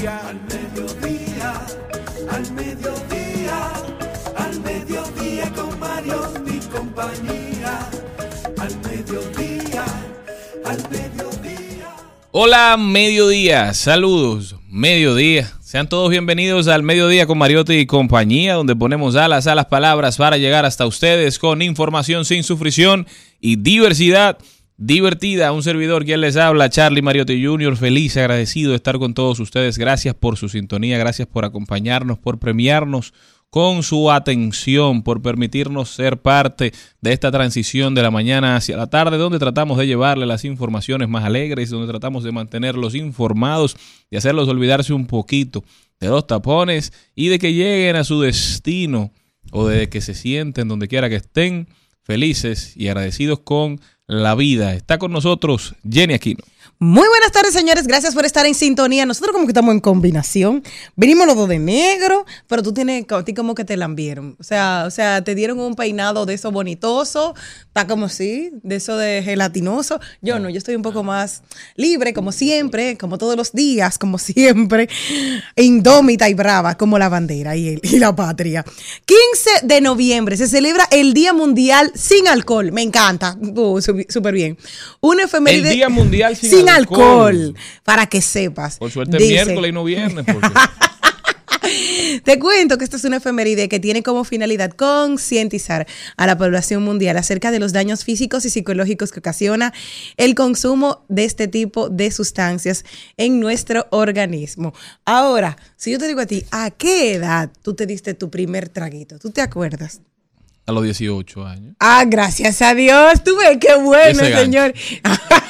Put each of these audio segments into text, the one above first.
Al mediodía, al mediodía, al mediodía con compañía. Al mediodía, al mediodía. Hola, mediodía, saludos, mediodía. Sean todos bienvenidos al mediodía con Mariotti y compañía, donde ponemos alas a las palabras para llegar hasta ustedes con información sin sufrición y diversidad divertida. Un servidor quien les habla, Charlie Mariotti Jr., feliz, agradecido de estar con todos ustedes. Gracias por su sintonía, gracias por acompañarnos, por premiarnos con su atención, por permitirnos ser parte de esta transición de la mañana hacia la tarde, donde tratamos de llevarle las informaciones más alegres, donde tratamos de mantenerlos informados y hacerlos olvidarse un poquito de los tapones y de que lleguen a su destino o de que se sienten donde quiera que estén felices y agradecidos con la vida. Está con nosotros Jenny Aquino. Muy buenas tardes, señores. Gracias por estar en sintonía. Nosotros como que estamos en combinación. Venimos los dos de negro, pero tú tienes a ti como que te lambieron. O sea, o sea, te dieron un peinado de eso bonitoso, está como así, de eso de gelatinoso. Yo no, yo estoy un poco más libre, como siempre, como todos los días, como siempre, indómita y brava, como la bandera y, el- y la patria. 15 de noviembre se celebra el Día Mundial sin Alcohol. Me encanta. Uh, Súper bien. Una efeméride. El Día Mundial sin alcohol. alcohol. Para que sepas. Por suerte Dice- miércoles y no viernes. porque- Te cuento que esta es una efeméride que tiene como finalidad concientizar a la población mundial acerca de los daños físicos y psicológicos que ocasiona el consumo de este tipo de sustancias en nuestro organismo. Ahora, si yo te digo a ti, ¿a qué edad tú te diste tu primer traguito? ¿Tú te acuerdas? a los 18 años. Ah, gracias a Dios. Tú ves qué bueno, señor.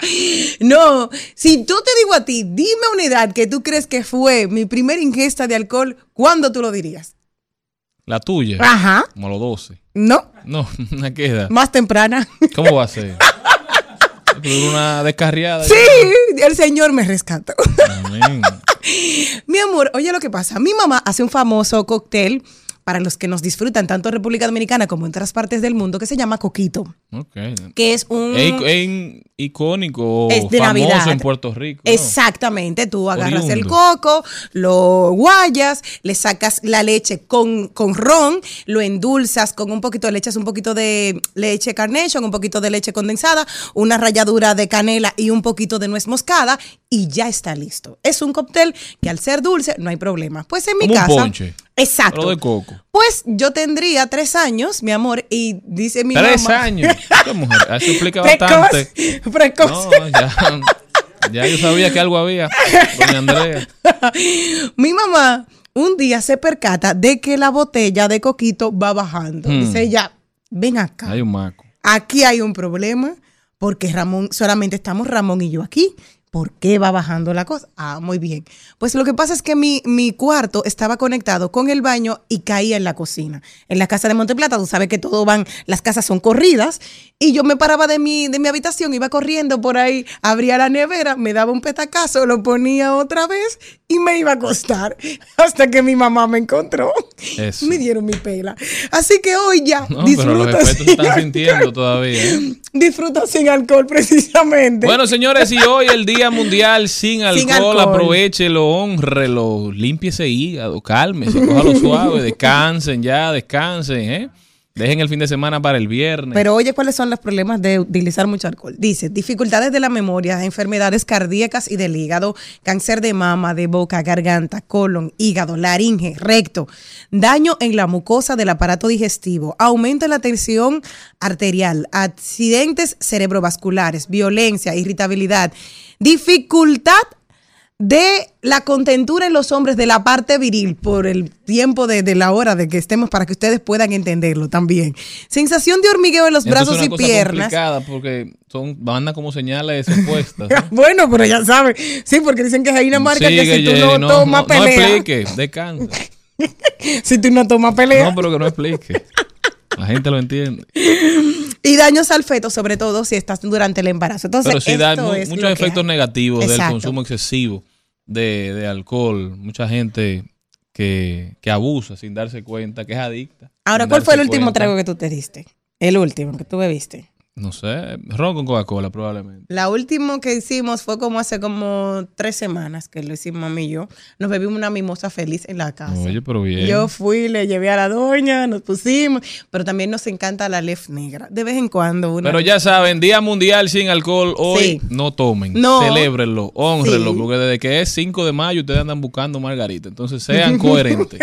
no, si yo te digo a ti, dime una edad que tú crees que fue mi primera ingesta de alcohol, ¿cuándo tú lo dirías? La tuya. Ajá. Como a los 12. No, No, ¿a qué edad? más temprana. ¿Cómo va a ser? Una descarriada. sí, el señor me rescató. Amén. Mi amor, oye lo que pasa. Mi mamá hace un famoso cóctel para los que nos disfrutan tanto en República Dominicana como en otras partes del mundo que se llama coquito, que es un... Es, ic- es icónico Es de famoso Navidad. en Puerto Rico. ¿no? Exactamente, tú agarras el coco, lo guayas, le sacas la leche con, con ron, lo endulzas con un poquito, le echas un poquito de leche carnation, un poquito de leche condensada, una ralladura de canela y un poquito de nuez moscada y ya está listo. Es un cóctel que al ser dulce no hay problema. Pues en mi Como un casa... ponche. Exacto. Pero de coco. Pues yo tendría tres años, mi amor, y dice mi Tres mamá... años. Esta mujer, eso explica bastante. precoz. No, ya, ya yo sabía que algo había. Doña Andrea. Mi mamá un día se percata de que la botella de coquito va bajando. Hmm. Dice ella, ven acá, Hay un maco. aquí hay un problema porque Ramón, solamente estamos Ramón y yo aquí. ¿Por qué va bajando la cosa? Ah, muy bien. Pues lo que pasa es que mi, mi cuarto estaba conectado con el baño y caía en la cocina. En la casa de Monteplata, tú sabes que todo van, las casas son corridas. Y yo me paraba de mi, de mi habitación, iba corriendo por ahí, abría la nevera, me daba un petacazo, lo ponía otra vez y me iba a acostar. Hasta que mi mamá me encontró. Eso. Me dieron mi pela. Así que hoy ya No, disfruto, sin están alcohol. sintiendo todavía. ¿eh? disfruto sin alcohol precisamente. Bueno, señores, y hoy el Día Mundial sin alcohol, Sin alcohol. aprovechelo, honrelo, límpiese hígado, cálmese, cójalo suave, descansen ya, descansen, ¿eh? Dejen el fin de semana para el viernes. Pero oye, ¿cuáles son los problemas de utilizar mucho alcohol? Dice, dificultades de la memoria, enfermedades cardíacas y del hígado, cáncer de mama, de boca, garganta, colon, hígado, laringe, recto, daño en la mucosa del aparato digestivo, aumento en la tensión arterial, accidentes cerebrovasculares, violencia, irritabilidad, dificultad de la contentura en los hombres de la parte viril por el tiempo de, de la hora de que estemos para que ustedes puedan entenderlo también. Sensación de hormigueo en los Entonces, brazos una y cosa piernas. complicada porque son bandas como señales opuestas. ¿no? bueno, pero ya saben. Sí, porque dicen que hay una marca que si tú Jenny, no, tomas no pelea. explique, descansa. si tú no tomas pelea. No, pero que no explique. La gente lo entiende. Y daños al feto, sobre todo si estás durante el embarazo. Entonces, Pero sí da esto es muchos efectos negativos del consumo excesivo de, de alcohol. Mucha gente que, que abusa sin darse cuenta, que es adicta. Ahora, ¿cuál fue el último cuenta. trago que tú te diste? El último que tú bebiste. No sé, ron con Coca-Cola probablemente. La última que hicimos fue como hace como tres semanas que lo hicimos mami y yo. Nos bebimos una mimosa feliz en la casa. Oye, pero bien. Yo fui, le llevé a la doña, nos pusimos, pero también nos encanta la lef negra. De vez en cuando. Una Pero ya saben, Día Mundial sin alcohol, hoy Sí. no tomen, No. celébrenlo, honrenlo, Sí. porque desde que es 5 de mayo ustedes andan buscando margarita, entonces sean coherentes.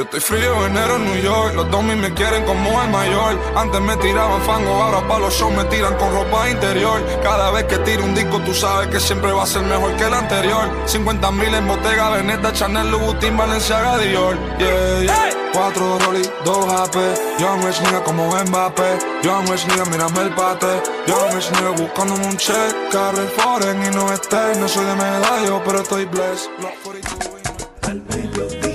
Yo estoy frío, enero en New York. Los domis me quieren como el mayor. Antes me tiraban fango, ahora pa' los shows me tiran con ropa interior. Cada vez que tiro un disco, tú sabes que siempre va a ser mejor que el anterior. 50 mil en Bottega, Veneta, Chanel, Louboutin, Balenciaga, Dior. Yeah, yeah. Cuatro Rolly, dos AP. Young Rich nigga como Mbappé. Young Rich nigga, mírame el pate. Young Rich nigga buscándome un check. Carre foreign y no esté. No soy de medallo, pero estoy blessed. Block 42 y- Al mediodía,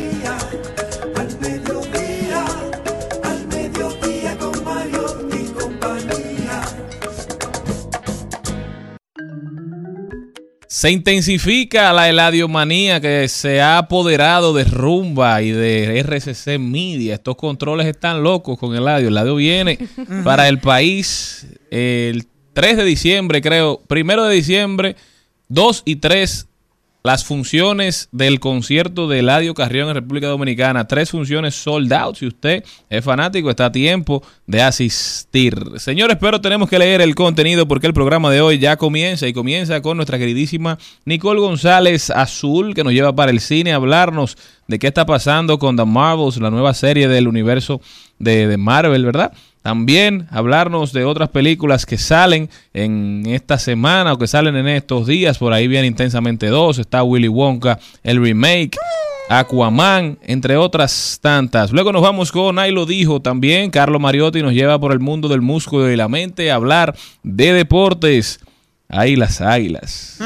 Se intensifica la heladiomanía que se ha apoderado de Rumba y de RCC Media. Estos controles están locos con Eladio. Eladio viene para el país el 3 de diciembre, creo. Primero de diciembre, 2 y 3 las funciones del concierto de Eladio Carrión en República Dominicana. Tres funciones sold out. Si usted es fanático, está a tiempo de asistir. Señores, pero tenemos que leer el contenido porque el programa de hoy ya comienza y comienza con nuestra queridísima Nicole González Azul, que nos lleva para el cine a hablarnos de qué está pasando con The Marvels, la nueva serie del universo de, de Marvel, ¿verdad? También hablarnos de otras películas que salen en esta semana o que salen en estos días. Por ahí viene Intensamente 2, está Willy Wonka, el remake, Aquaman, entre otras tantas. Luego nos vamos con Ahí lo dijo también. Carlos Mariotti nos lleva por el mundo del músculo y la mente a hablar de deportes. Ahí las águilas.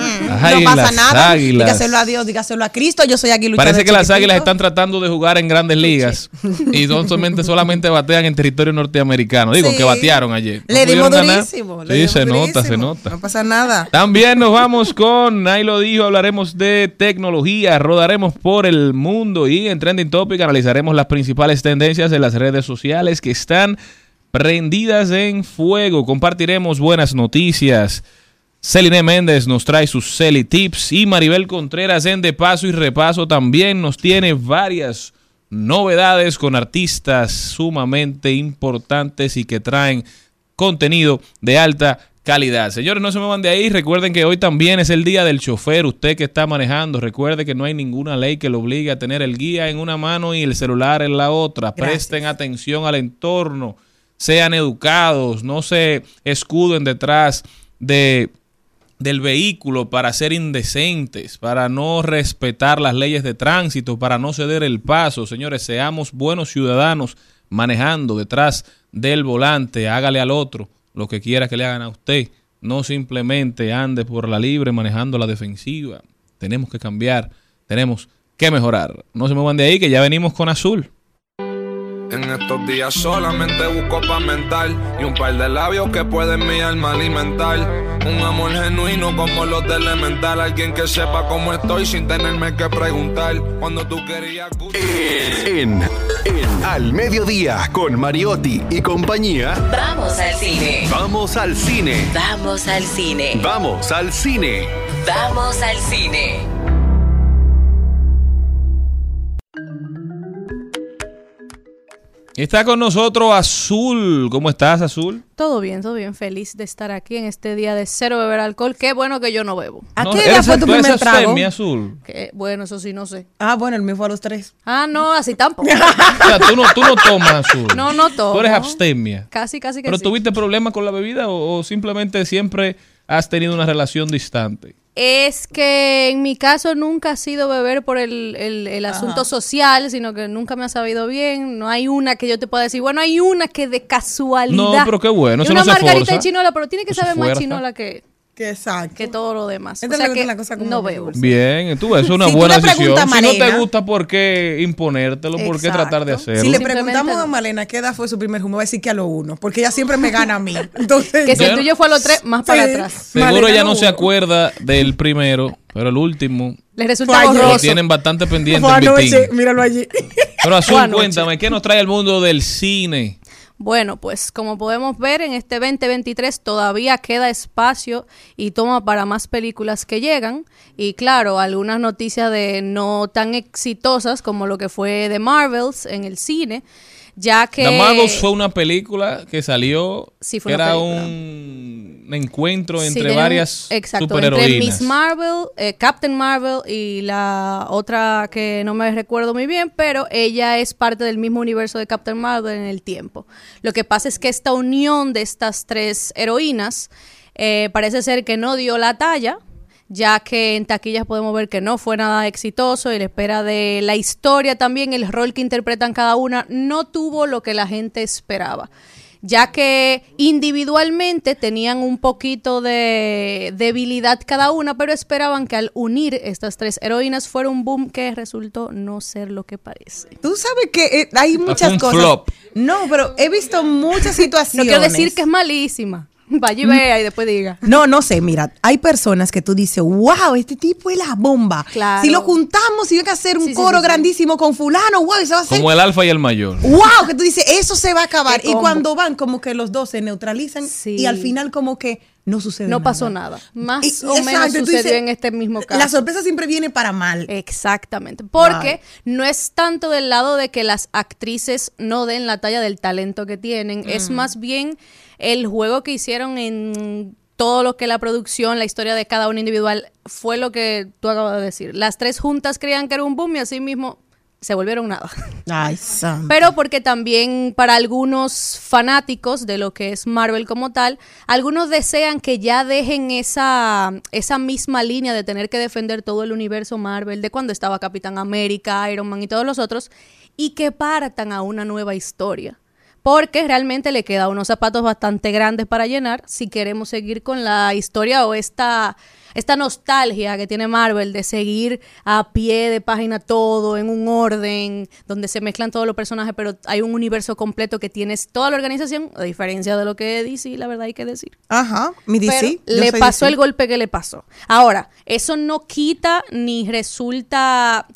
Ahí no pasa nada. águilas. Dígaselo a Dios, dígaselo a Cristo. Yo soy aquí Parece que las águilas están tratando de jugar en grandes ligas y no solamente, solamente batean en territorio norteamericano. Digo, Sí. que batearon ayer. No Le dimos durísimo. le Sí, dimos se nota, se nota. No pasa nada. También nos vamos con, ahí lo dijo, hablaremos de tecnología, rodaremos por el mundo y en Trending Topic analizaremos las principales tendencias de las redes sociales que están prendidas en fuego. Compartiremos buenas noticias. Celine Méndez nos trae sus Celi Tips y Maribel Contreras en De Paso y Repaso también nos tiene varias novedades con artistas sumamente importantes y que traen contenido de alta calidad. Señores, no se me van de ahí. Recuerden que hoy también es el día del chofer. Usted que está manejando, recuerde que no hay ninguna ley que lo obligue a tener el guía en una mano y el celular en la otra. Gracias. Presten atención al entorno. Sean educados. No se escuden detrás de del vehículo para ser indecentes, para no respetar las leyes de tránsito, para no ceder el paso. Señores, seamos buenos ciudadanos manejando detrás del volante. Hágale al otro lo que quiera que le hagan a usted. No simplemente ande por la libre manejando la defensiva. Tenemos que cambiar, tenemos que mejorar. No se muevan de ahí que ya venimos con azul. En estos días solamente busco pa' mental Y un par de labios que pueden mi alma alimentar Un amor genuino como los de elemental Alguien que sepa cómo estoy sin tenerme que preguntar Cuando tú querías... En, en Al Mediodía con Mariotti y compañía. Vamos al cine. Vamos al cine. Vamos al cine. Vamos al cine. Vamos al cine. Está con nosotros Azul. ¿Cómo estás, Azul? Todo bien, todo bien. Feliz de estar aquí en este día de cero beber alcohol. Qué bueno que yo no bebo. ¿A No, qué edad fue tu tú eres primer trago? abstemia, Azul. Que, bueno, eso sí, no sé. Ah, bueno, el mío fue a los tres. Ah, no, así tampoco. O sea, tú no, tú no tomas, Azul. No, no tomo. Tú eres abstemia. Casi, casi que ¿Pero sí. tuviste problemas con la bebida o, o simplemente siempre has tenido una relación distante? Es que en mi caso nunca ha sido beber por el, el- el asunto social, sino que nunca me ha sabido bien. No hay una que yo te pueda decir, bueno, hay una que de casualidad. No, pero qué bueno, Y eso una no se margarita forza. de chinola, pero tiene que No saber más fuerza. chinola que, Que exacto. que todo lo demás. Esta o sea que la cosa como no dulce. Bien, tú, es una Si buena decisión. Si no te gusta, ¿por qué imponértelo? ¿Por qué tratar de hacerlo? Si le preguntamos no. a Malena qué edad fue su primer humo, va a decir que a lo uno, porque ella siempre me gana a mí. Entonces, Que si el tuyo fue a los tres, más para Sí. atrás. Seguro Malena ya no se acuerda del primero, pero el último Les resulta ayer. lo tienen bastante pendiente fue en Vitín. anoche, míralo allí. Pero Azul, cuéntame, ¿qué nos trae el mundo del cine? Bueno, pues como podemos ver en este 2023 todavía queda espacio y toma para más películas que llegan y claro, algunas noticias de no tan exitosas como lo que fue The Marvels en el cine, ya que The Marvels fue una película que salió, Sí, fue una era película. un encuentro Sí, entre varias exacto, entre superheroínas. Miss Marvel, eh, Captain Marvel y la otra que no me recuerdo muy bien, pero ella es parte del mismo universo de Captain Marvel en el tiempo. Lo que pasa es que esta unión de estas tres heroínas eh, parece ser que no dio la talla, ya que en taquillas podemos ver que no fue nada exitoso y la espera de la historia también, el rol que interpretan cada una, no tuvo lo que la gente esperaba ya que individualmente tenían un poquito de debilidad cada una, pero esperaban que al unir estas tres heroínas fuera un boom que resultó no ser lo que parece. Tú sabes que eh, hay muchas un cosas. flop. No, pero he visto muchas No situaciones. quiero decir que es malísima. Vaya y vea y después diga. No, no sé, mira, hay personas que tú dices, wow, este tipo es la bomba. Claro. Si lo juntamos y hay que hacer un Sí, coro sí, sí. grandísimo con fulano, wow, y se va a hacer. Como el alfa y el mayor. Wow, que tú dices, eso se va a acabar. Y cuando van, como que los dos se neutralizan Sí. y al final, como que no sucede No pasó nada. Más Y- o menos exacto, sucedió dices, en este mismo caso. La sorpresa siempre viene para mal. Exactamente, porque no es tanto del lado de que las actrices no den la talla del talento que tienen, Mm. es más bien el juego que hicieron en todo lo que la producción, la historia de cada uno individual, fue lo que tú acabas de decir. Las tres juntas creían que era un boom y así mismo se volvieron nada. Ay. Pero porque también para algunos fanáticos de lo que es Marvel como tal, algunos desean que ya dejen esa, esa misma línea de tener que defender todo el universo Marvel, de cuando estaba Capitán América, Iron Man y todos los otros, y que partan a una nueva historia. Porque realmente le queda unos zapatos bastante grandes para llenar si queremos seguir con la historia o esta, esta nostalgia que tiene Marvel de seguir a pie de página todo en un orden donde se mezclan todos los personajes, pero hay un universo completo que tienes toda la organización, a diferencia de lo que DC, la verdad hay que decir. Ajá, mi DC. Pero le pasó DC. el golpe que le pasó. Ahora, eso no quita ni resulta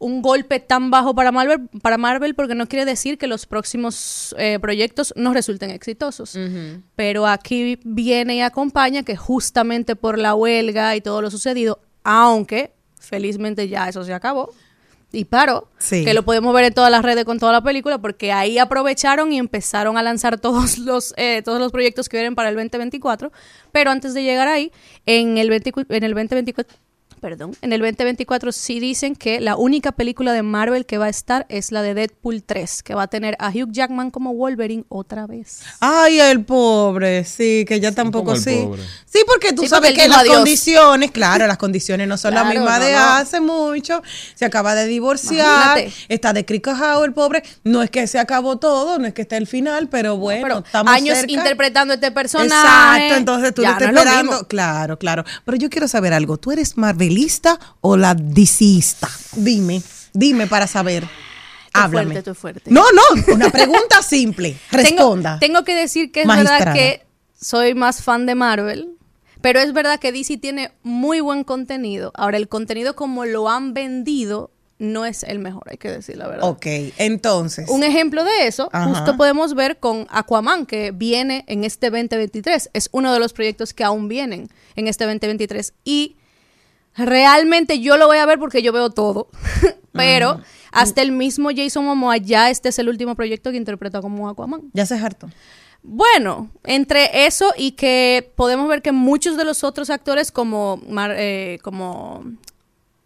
un golpe tan bajo para Marvel, para Marvel porque no quiere decir que los próximos eh, proyectos no resulten exitosos. Pero aquí viene y acompaña que justamente por la huelga y todo lo sucedido, aunque felizmente ya eso se acabó. Y paró, Sí. que lo podemos ver en todas las redes con toda la película, porque ahí aprovecharon y empezaron a lanzar todos los, eh, todos los proyectos que vienen para el 2024. Pero antes de llegar ahí, en el, 20 en el 2024, perdón, en el 2024 sí dicen que la única película de Marvel que va a estar es la de Deadpool 3, que va a tener a Hugh Jackman como Wolverine otra vez. Ay, el pobre, sí, que ya tampoco sí. pobre. Sí, porque tú Sí, sabes porque que las adiós. condiciones, claro, las condiciones no son las Claro, mismas no, de no. hace mucho. Se acaba de divorciar, Imagínate. está de cricajao el pobre. No es que se acabó todo, no es que esté el final, pero bueno, Pero estamos años cerca. interpretando este personaje. Exacto, entonces tú ya le estás no es lo esperando. Claro, claro. Pero yo quiero saber algo. ¿Tú eres o la DCista? Dime, dime para saber. Háblame. fuerte, tú fuerte. No, no, una pregunta simple. Responda. Tengo, tengo que decir que es Magistrada. verdad que soy más fan de Marvel, pero es verdad que DC tiene muy buen contenido. Ahora, el contenido como lo han vendido no es el mejor, hay que decir la verdad. Ok, entonces. Un ejemplo de eso, Ajá. justo podemos ver con Aquaman, que viene en este 2023. Es uno de los proyectos que aún vienen en este 2023. Y realmente yo lo voy a ver porque yo veo todo. Pero Hasta el mismo Jason Momoa ya este es el último proyecto que interpreta como Aquaman. Ya se harto. Bueno, entre eso y que podemos ver que muchos de los otros actores como Mar- eh, como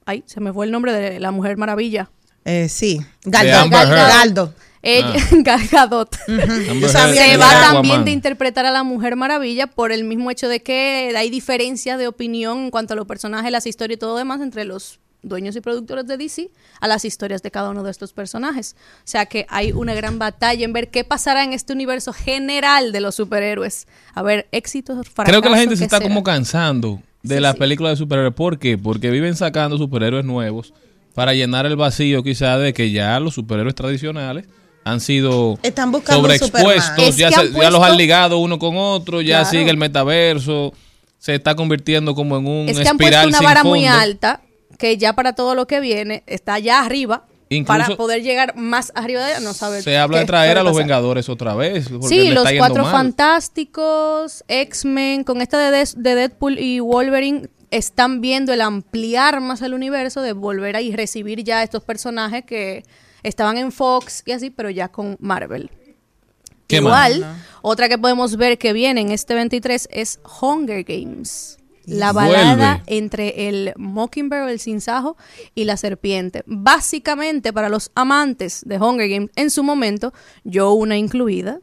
ay, se me fue el nombre de la Mujer Maravilla. Eh, sí. Galdo. Galdo. Galdo. Ella, Gal Gadot. Se va Aquaman. también de interpretar a la Mujer Maravilla por el mismo hecho de que hay diferencias de opinión en cuanto a los personajes, las historias y todo lo demás entre los dueños y productores de DC a las historias de cada uno de estos personajes. O sea que hay una gran batalla en ver qué pasará en este universo general de los superhéroes. A ver, éxitos, fracasos. Creo que la gente se ¿qué está será? como cansando de Sí, las sí. películas de superhéroes. ¿Por qué? Porque viven sacando superhéroes nuevos para llenar el vacío quizá de que ya los superhéroes tradicionales han sido Están sobreexpuestos, ya, se- ya los han ligado uno con otro, ya Claro. sigue el metaverso, se está convirtiendo como en un Es que han puesto espiral una vara muy alta que ya para todo lo que viene está ya arriba. Incluso- para poder llegar más arriba de ella, no saber Se habla de traer a los pasar. Vengadores otra vez. Sí, los cuatro mal. fantásticos, X-Men, con esta de, de Deadpool y Wolverine, están viendo el ampliar más el universo, de volver a y recibir ya estos personajes que estaban en Fox y así, pero ya con Marvel. ¿Qué Igual, otra que podemos ver que viene en este 23 es Hunger Games. La Vuelve. balada entre el Mockingbird, el cinzajo, y la serpiente. Básicamente, para los amantes de Hunger Games, en su momento, yo una incluida,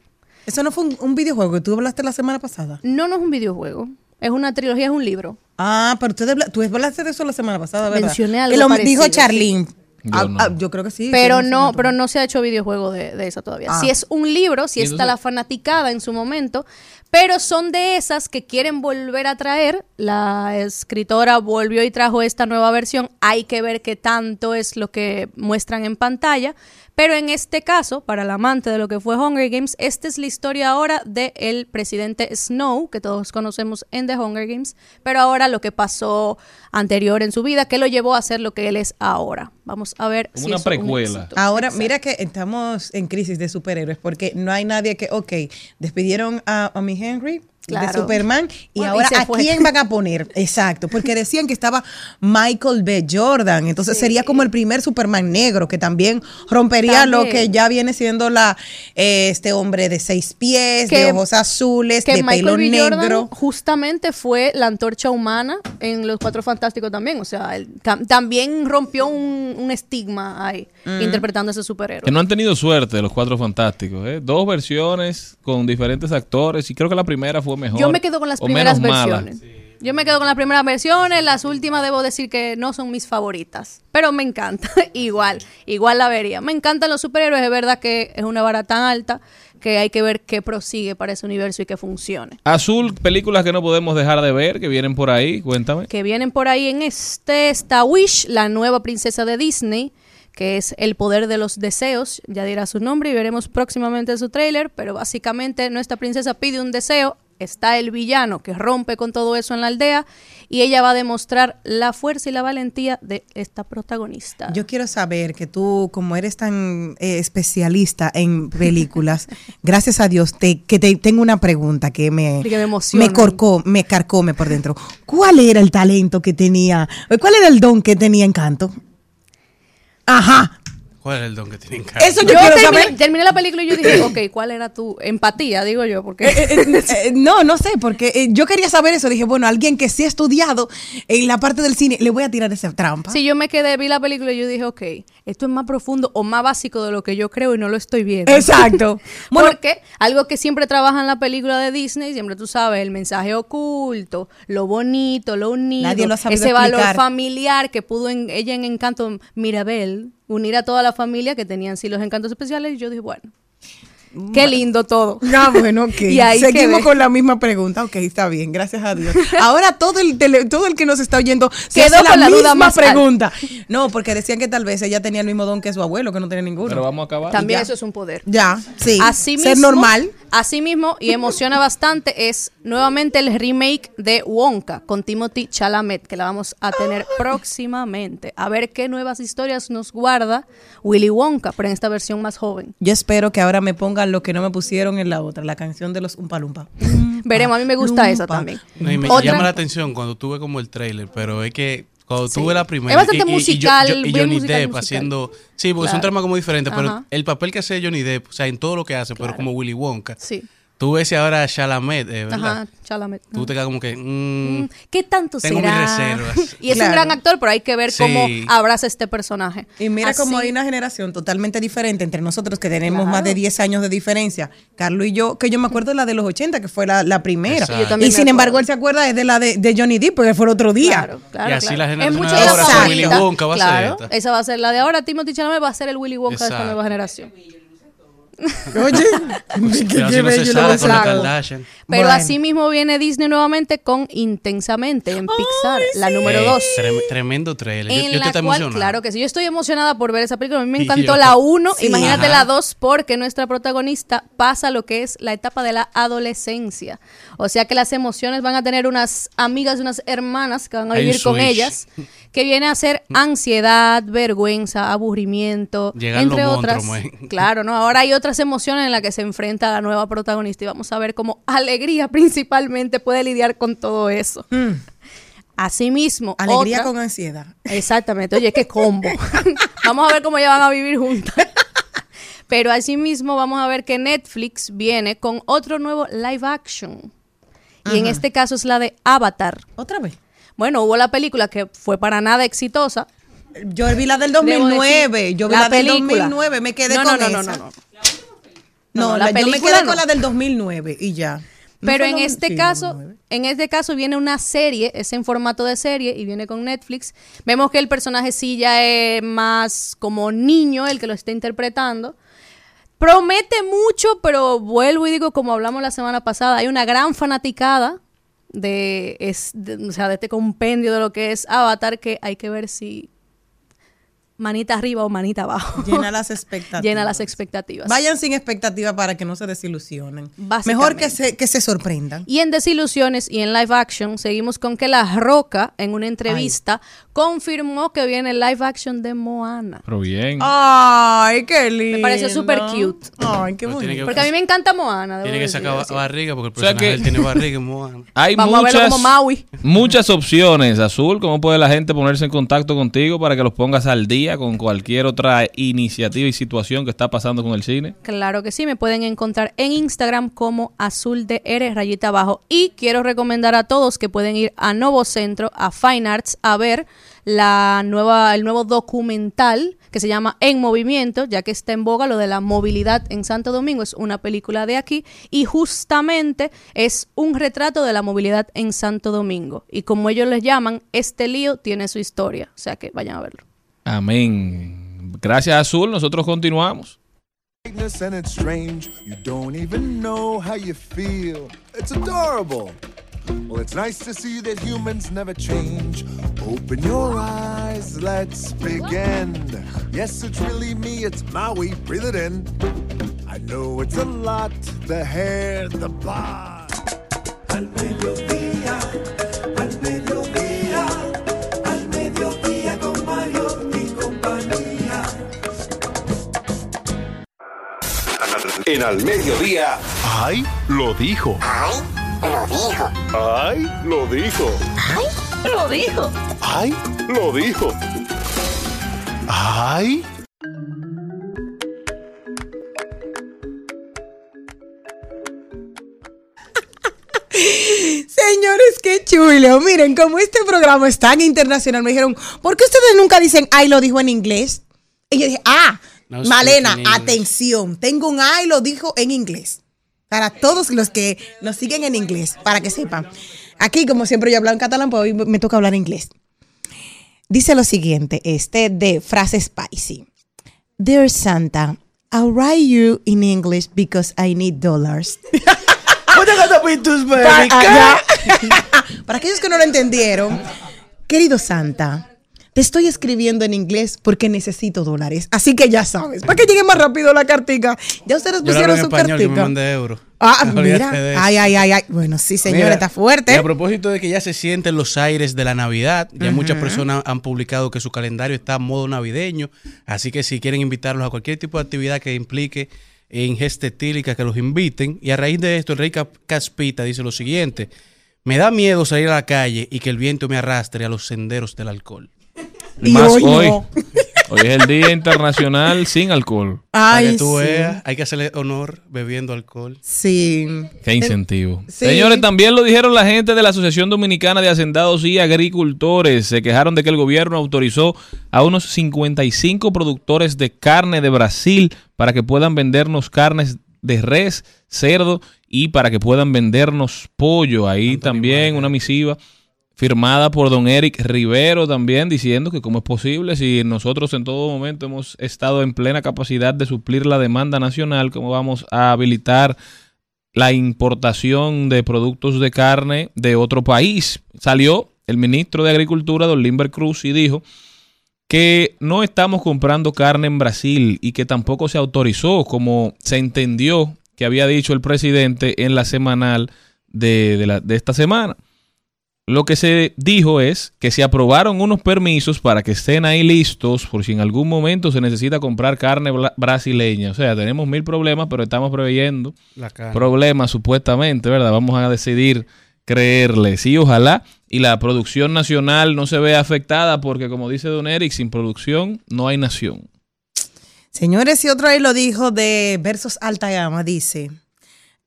Eso no fue un, un videojuego que tú hablaste la semana pasada. no, no es un videojuego. Es una trilogía, es un libro. Ah, pero tú, habla- tú hablaste de eso la semana pasada, ¿verdad? Mencioné algo Y lo parecido, dijo. Charlene. Yo Ah, no. ah, yo creo que sí. Pero no, pero no se ha hecho videojuego de, de eso todavía. Ah. Si es un libro, si está la fanaticada en su momento, pero son de esas que quieren volver a traer. La escritora volvió y trajo esta nueva versión. Hay que ver qué tanto es lo que muestran en pantalla. Pero en este caso, para el amante de lo que fue Hunger Games, esta es la historia ahora del presidente Snow, que todos conocemos en The Hunger Games, pero ahora lo que pasó anterior en su vida, que lo llevó a ser lo que él es ahora. Vamos a ver Como si una eso es un precuela. éxito. Ahora, Exacto. mira que estamos en crisis de superhéroes porque no hay nadie que, ok, despidieron a, a mi Henry de. Superman y Bueno, ahora a fue. quién van a poner. Exacto, porque decían que estaba Michael B. Jordan, entonces sería como el primer Superman negro que también rompería lo que ya viene siendo la eh, este hombre de seis pies, de ojos azules, que de pelo. Jordan negro. justamente fue la antorcha humana en Los Cuatro Fantásticos también. O sea, él tam- también rompió un, un estigma ahí, Mm. interpretando a ese superhéroe. Que no han tenido suerte los cuatro fantásticos. ¿eh? Dos versiones con diferentes actores y creo que la primera fue mejor. Yo me quedo con las primeras versiones. Yo me quedo con las primeras versiones, las últimas debo decir que no son mis favoritas, pero me encanta, igual, igual la vería. Me encantan los superhéroes, es verdad que es una vara tan alta que hay que ver qué prosigue para ese universo y que funcione. Azul, películas que no podemos dejar de ver, que vienen por ahí, cuéntame. que vienen por ahí en este está Wish, la nueva princesa de Disney, que es el poder de los deseos, ya dirá su nombre y veremos próximamente su tráiler, pero básicamente nuestra princesa pide un deseo, está el villano que rompe con todo eso en la aldea y ella va a demostrar la fuerza y la valentía de esta protagonista. Yo quiero saber que tú, como eres tan eh, especialista en películas, gracias a Dios, te, que te tengo una pregunta que me, Que me emociona. me corcó, me carcome por dentro. ¿Cuál era el talento que tenía? ¿Cuál era el don que tenía Encanto? Ajá. ¿Cuál es el don que tienen cara? Eso yo, yo quiero terminé, saber. terminé la película y yo dije, ok, ¿cuál era tu empatía? Digo yo, porque... Eh, eh, no, no sé, porque eh, yo quería saber eso. Dije, bueno, alguien que sí ha estudiado en la parte del cine, le voy a tirar esa trampa. Si yo me quedé, vi la película y yo dije, ok, esto es más profundo o más básico de lo que yo creo y no lo estoy viendo. Exacto. Bueno, Porque algo que siempre trabaja en la película de Disney, siempre tú sabes, el mensaje oculto, lo bonito, lo unido, Nadie lo ha ese valor familiar que pudo en, ella en Encanto Mirabel unir a toda la familia que tenían sí los encantos especiales y yo dije, bueno, qué lindo todo. Ah, bueno, ok. Y ahí Seguimos con la misma pregunta. Ok, está bien, gracias a Dios. Ahora todo el tele- todo el que nos está oyendo se Quedó hace la, con la duda misma más pregunta. No, porque decían que tal vez ella tenía el mismo don que su abuelo, que no tenía ninguno. Pero vamos a acabar. También ya. eso es un poder. Ya, sí. Así Ser mismo- normal. Así mismo, y emociona bastante, es nuevamente el remake de Wonka con Timothy Chalamet, que la vamos a tener próximamente. A ver qué nuevas historias nos guarda Willy Wonka, pero en esta versión más joven. Yo espero que ahora me pongan lo que no me pusieron en la otra, la canción de los Umpa Lumpa. Veremos, a mí me gusta esa Lumpa. también. No, y me Otra- llama la atención cuando tuve como el trailer, pero es que Cuando Sí. tuve la primera. Es bastante y- y- y musical, yo- y Johnny musical, Depp musical. haciendo. Sí, porque son Claro. temas como diferentes, Ajá. pero el papel que hace Johnny Depp, o sea, en todo lo que hace, pero como Willy Wonka. Sí. Tú ves ahora a Chalamet, eh, ¿verdad? Ajá, Chalamet. Tú te quedas como que. mm, Mm, ¿Qué tanto Tengo será? mis reservas. y es Claro. un gran actor, pero hay que ver Sí. cómo abraza este personaje. Y mira Así- cómo hay una generación totalmente diferente entre nosotros que tenemos Claro. más de 10 años de diferencia. Carlos y yo, que yo me acuerdo de la de los 80, que fue la, la primera. Exacto. Yo también Y me sin embargo, él se acuerda es de la de, de Johnny Depp, porque fue el otro día. Claro, claro. Y así claro. la generación Es de mucho ahora, la su favorita. Willy Wonka va a ser claro, esta. Esa va a ser la de ahora. Timothy Chalamet va a ser el Willy Wonka de esta Exacto. nueva generación. Oye, qué, pero así qué no sale lo con la saco. Kardashian. Pero Bueno. así mismo viene Disney nuevamente con Intensamente en Pixar, la número Eh, 2. trem- tremendo trailer. Yo, En yo la te estoy cual, emocionado. claro que sí, yo estoy emocionada por ver esa película. A mí me Y encantó yo. la 1, Sí. imagínate Ajá. la 2, porque nuestra protagonista pasa lo que es la etapa de la adolescencia. O sea que las emociones van a tener unas amigas, unas hermanas que van a Hay vivir con ellas, que viene a ser ansiedad, vergüenza, aburrimiento, Llegan entre los otras. monstruos. Claro, ¿no? Ahora hay otras emociones en las que se enfrenta la nueva protagonista y vamos a ver cómo alegría principalmente puede lidiar con todo eso. Asimismo, Mm. Alegría otra- con ansiedad. Exactamente, oye, qué combo. vamos a ver cómo ya van a vivir juntas. Pero asimismo vamos a ver que Netflix viene con otro nuevo live action. Y en este caso es la de Avatar. Otra vez. Bueno, hubo la película que fue para nada exitosa. Yo vi la del Debo 2009. decir, Yo vi la la, del película. 2009. Me quedé No, con no, no, esa. no, no, no. No, la, la yo me película quedé con la del 2009 y ya. ¿No Pero en este sí, caso, 2009? en este caso viene una serie, es en formato de serie y viene con Netflix. Vemos que el personaje sí ya es más como niño el que lo está interpretando. Promete mucho, pero vuelvo y digo, como hablamos la semana pasada, hay una gran fanaticada de, es, de- o sea, de este compendio de lo que es Avatar que hay que ver si manita arriba o manita abajo. Llena las expectativas. Llena las expectativas. Vayan sin expectativa para que no se desilusionen. Mejor que se, que se sorprendan. Y en Desilusiones y en Live Action, seguimos con que La Roca, en una entrevista, confirmó que viene el live action de Moana. Pero bien. Ay, qué lindo. Me pareció súper cute. Ay, qué bonito. que- Porque a mí me encanta Moana. Tiene que sacar ba- barriga porque el O sea personaje que- él tiene barriga en Moana. Hay Vamos a verlo muchas, como Maui. muchas opciones, Azul. ¿Cómo puede la gente ponerse en contacto contigo para que los pongas al día con cualquier otra iniciativa y situación que está pasando con el cine? Claro que sí, me pueden encontrar en Instagram como azul de R rayita abajo. Y quiero recomendar a todos que pueden ir a Novo Centro, a Fine Arts, a ver la nueva, el nuevo documental que se llama En Movimiento, ya que está en boga lo de la movilidad en Santo Domingo, es una película de aquí, y justamente es un retrato de la movilidad en Santo Domingo. Y como ellos les llaman, este lío tiene su historia, o sea que vayan a verlo. Amén. Gracias, Azul. Nosotros continuamos. And it's strange. You don't even know how you feel. It's adorable. Well, it's nice to see that humans never change. Open your eyes, let's begin. Yes, it's really me, it's Maui. Breathe it in. I know it's a lot the hair, the bod. Al mediodía, En Al Mediodía. ¡Ay! Lo dijo. ¡Ay! Lo dijo. ¡Ay! Lo dijo. ¡Ay! Lo dijo. ¡Ay! Lo dijo. ¡Ay! Señores, qué chulo. Miren, como este programa es tan internacional, me dijeron, ¿por qué ustedes nunca dicen ay lo dijo en inglés? Y yo dije, ah, No Malena, atención, tengo un ay lo dijo en inglés. Para todos los que nos siguen en inglés, para que sepan. Aquí, como siempre, yo hablo en catalán, pues hoy me toca hablar inglés. Dice lo siguiente, este de frase spicy. Dear Santa, I'll write you in English because I need dollars. Para. Para aquellos que no lo entendieron, querido Santa, te estoy escribiendo en inglés porque necesito dólares. Así que ya sabes, para que llegue más rápido la cartica. Ya ustedes pusieron su español me cartica. euros. Ah, mira. Ay, ay, ay, ay. Bueno, sí, señora, está fuerte. Y a propósito de que ya se sienten los aires de la Navidad, ya muchas personas han publicado que su calendario está en modo navideño, así que si quieren invitarlos a cualquier tipo de actividad que implique ingesta etílica, que los inviten. Y a raíz de esto, el rey Caspita dice lo siguiente. Me da miedo salir a la calle y que el viento me arrastre a los senderos del alcohol. Y Más hoy hoy. no. Hoy es el Día Internacional sin alcohol. Para Ay, que tú sí. veas, hay que hacerle honor bebiendo alcohol. Sí. Qué incentivo. sí. Señores, también lo dijeron la gente de la Asociación Dominicana de Hacendados y Agricultores. Se quejaron de que el gobierno autorizó a unos 55 productores de carne de Brasil para que puedan vendernos carnes de res, cerdo y para que puedan vendernos pollo. Ahí también una misiva firmada por don Eric Rivero también diciendo que cómo es posible si nosotros en todo momento hemos estado en plena capacidad de suplir la demanda nacional, cómo vamos a habilitar la importación de productos de carne de otro país. Salió el ministro de Agricultura, don Limber Cruz, y dijo que no estamos comprando carne en Brasil y que tampoco se autorizó, como se entendió que había dicho el presidente en la semanal de, de esta semana. Lo que se dijo es que se aprobaron unos permisos para que estén ahí listos por si en algún momento se necesita comprar carne brasileña. O sea, tenemos mil problemas, pero estamos preveyendo La carne. problemas supuestamente, ¿verdad? Vamos a decidir creerle. Sí, ojalá. Y la producción nacional no se vea afectada porque, como dice Don Eric, sin producción no hay nación. Señores, y otro ahí lo dijo de Versos Alta Gama, dice,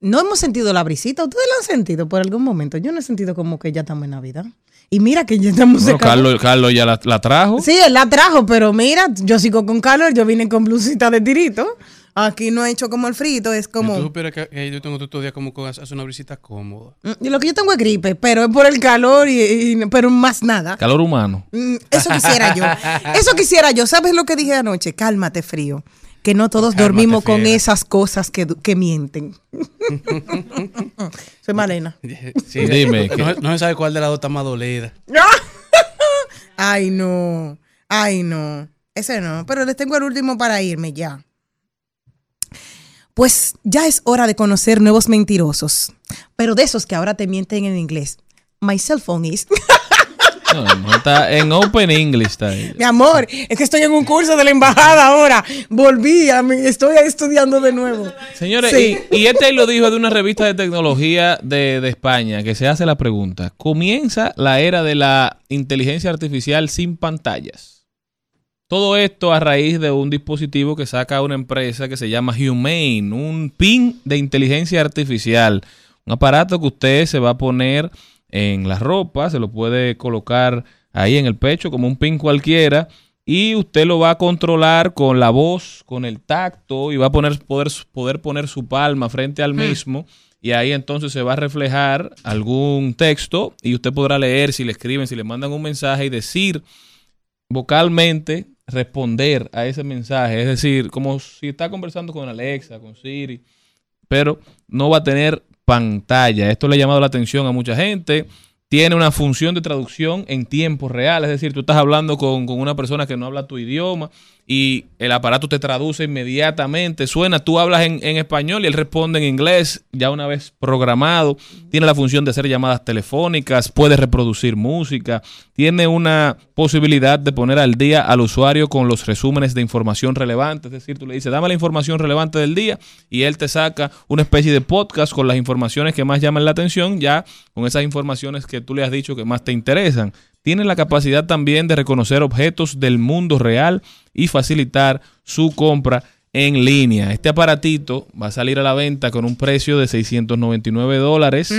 no hemos sentido la brisita, ¿ustedes la han sentido por algún momento? Yo no he sentido como que ya estamos en Navidad. Y mira que ya estamos Bueno, Carlos, Carlos ya la, la trajo. Sí, él la trajo, pero mira, yo sigo con calor, yo vine con blusita de tirito. Aquí no he hecho como el frito, es como... tú supieras que, yo tengo todos los días como con hacer una brisita cómoda. Mm, y Lo que yo tengo es gripe, pero es por el calor, y, y- pero más nada. Calor humano. Mm, Eso quisiera yo. Eso quisiera yo. ¿Sabes lo que dije anoche? Cálmate, frío. Que no todos Cálmate, dormimos con fiera. esas cosas que, que mienten. Soy Malena. Sí, Dime, No, no se sabe cuál de las dos está más dolida. Ay, no. Ay, no. Ese no. Pero les tengo el último para irme ya. Pues ya es hora de conocer nuevos mentirosos. Pero de esos que ahora te mienten en inglés. My cell phone is. No, no, está en Open English. Está ahí. Mi amor, es que estoy en un curso de la embajada ahora. Volví, a estoy estudiando de nuevo. Señores, Sí. y, y este lo dijo de una revista de tecnología de, de España que se hace la pregunta: ¿comienza la era de la inteligencia artificial sin pantallas? Todo esto a raíz de un dispositivo que saca una empresa que se llama Humane, un pin de inteligencia artificial, un aparato que usted se va a poner en la ropa, se lo puede colocar ahí en el pecho como un pin cualquiera y usted lo va a controlar con la voz, con el tacto y va a poner, poder, poder poner su palma frente al mismo y ahí entonces se va a reflejar algún texto y usted podrá leer si le escriben, si le mandan un mensaje y decir vocalmente responder a ese mensaje, es decir, como si está conversando con Alexa, con Siri, pero no va a tener pantalla. Esto le ha llamado la atención a mucha gente. Tiene una función de traducción en tiempo real, es decir, tú estás hablando con, con una persona que no habla tu idioma y el aparato te traduce inmediatamente. Suena, tú hablas en, en español y él responde en inglés, ya una vez programado. Tiene la función de hacer llamadas telefónicas, puede reproducir música, tiene una posibilidad de poner al día al usuario con los resúmenes de información relevante. Es decir, tú le dices, dame la información relevante del día y él te saca una especie de podcast con las informaciones que más llaman la atención, ya con esas informaciones que tú le has dicho que más te interesan. Tiene la capacidad también de reconocer objetos del mundo real y facilitar su compra en línea. Este aparatito va a salir a la venta con un precio de 699 dólares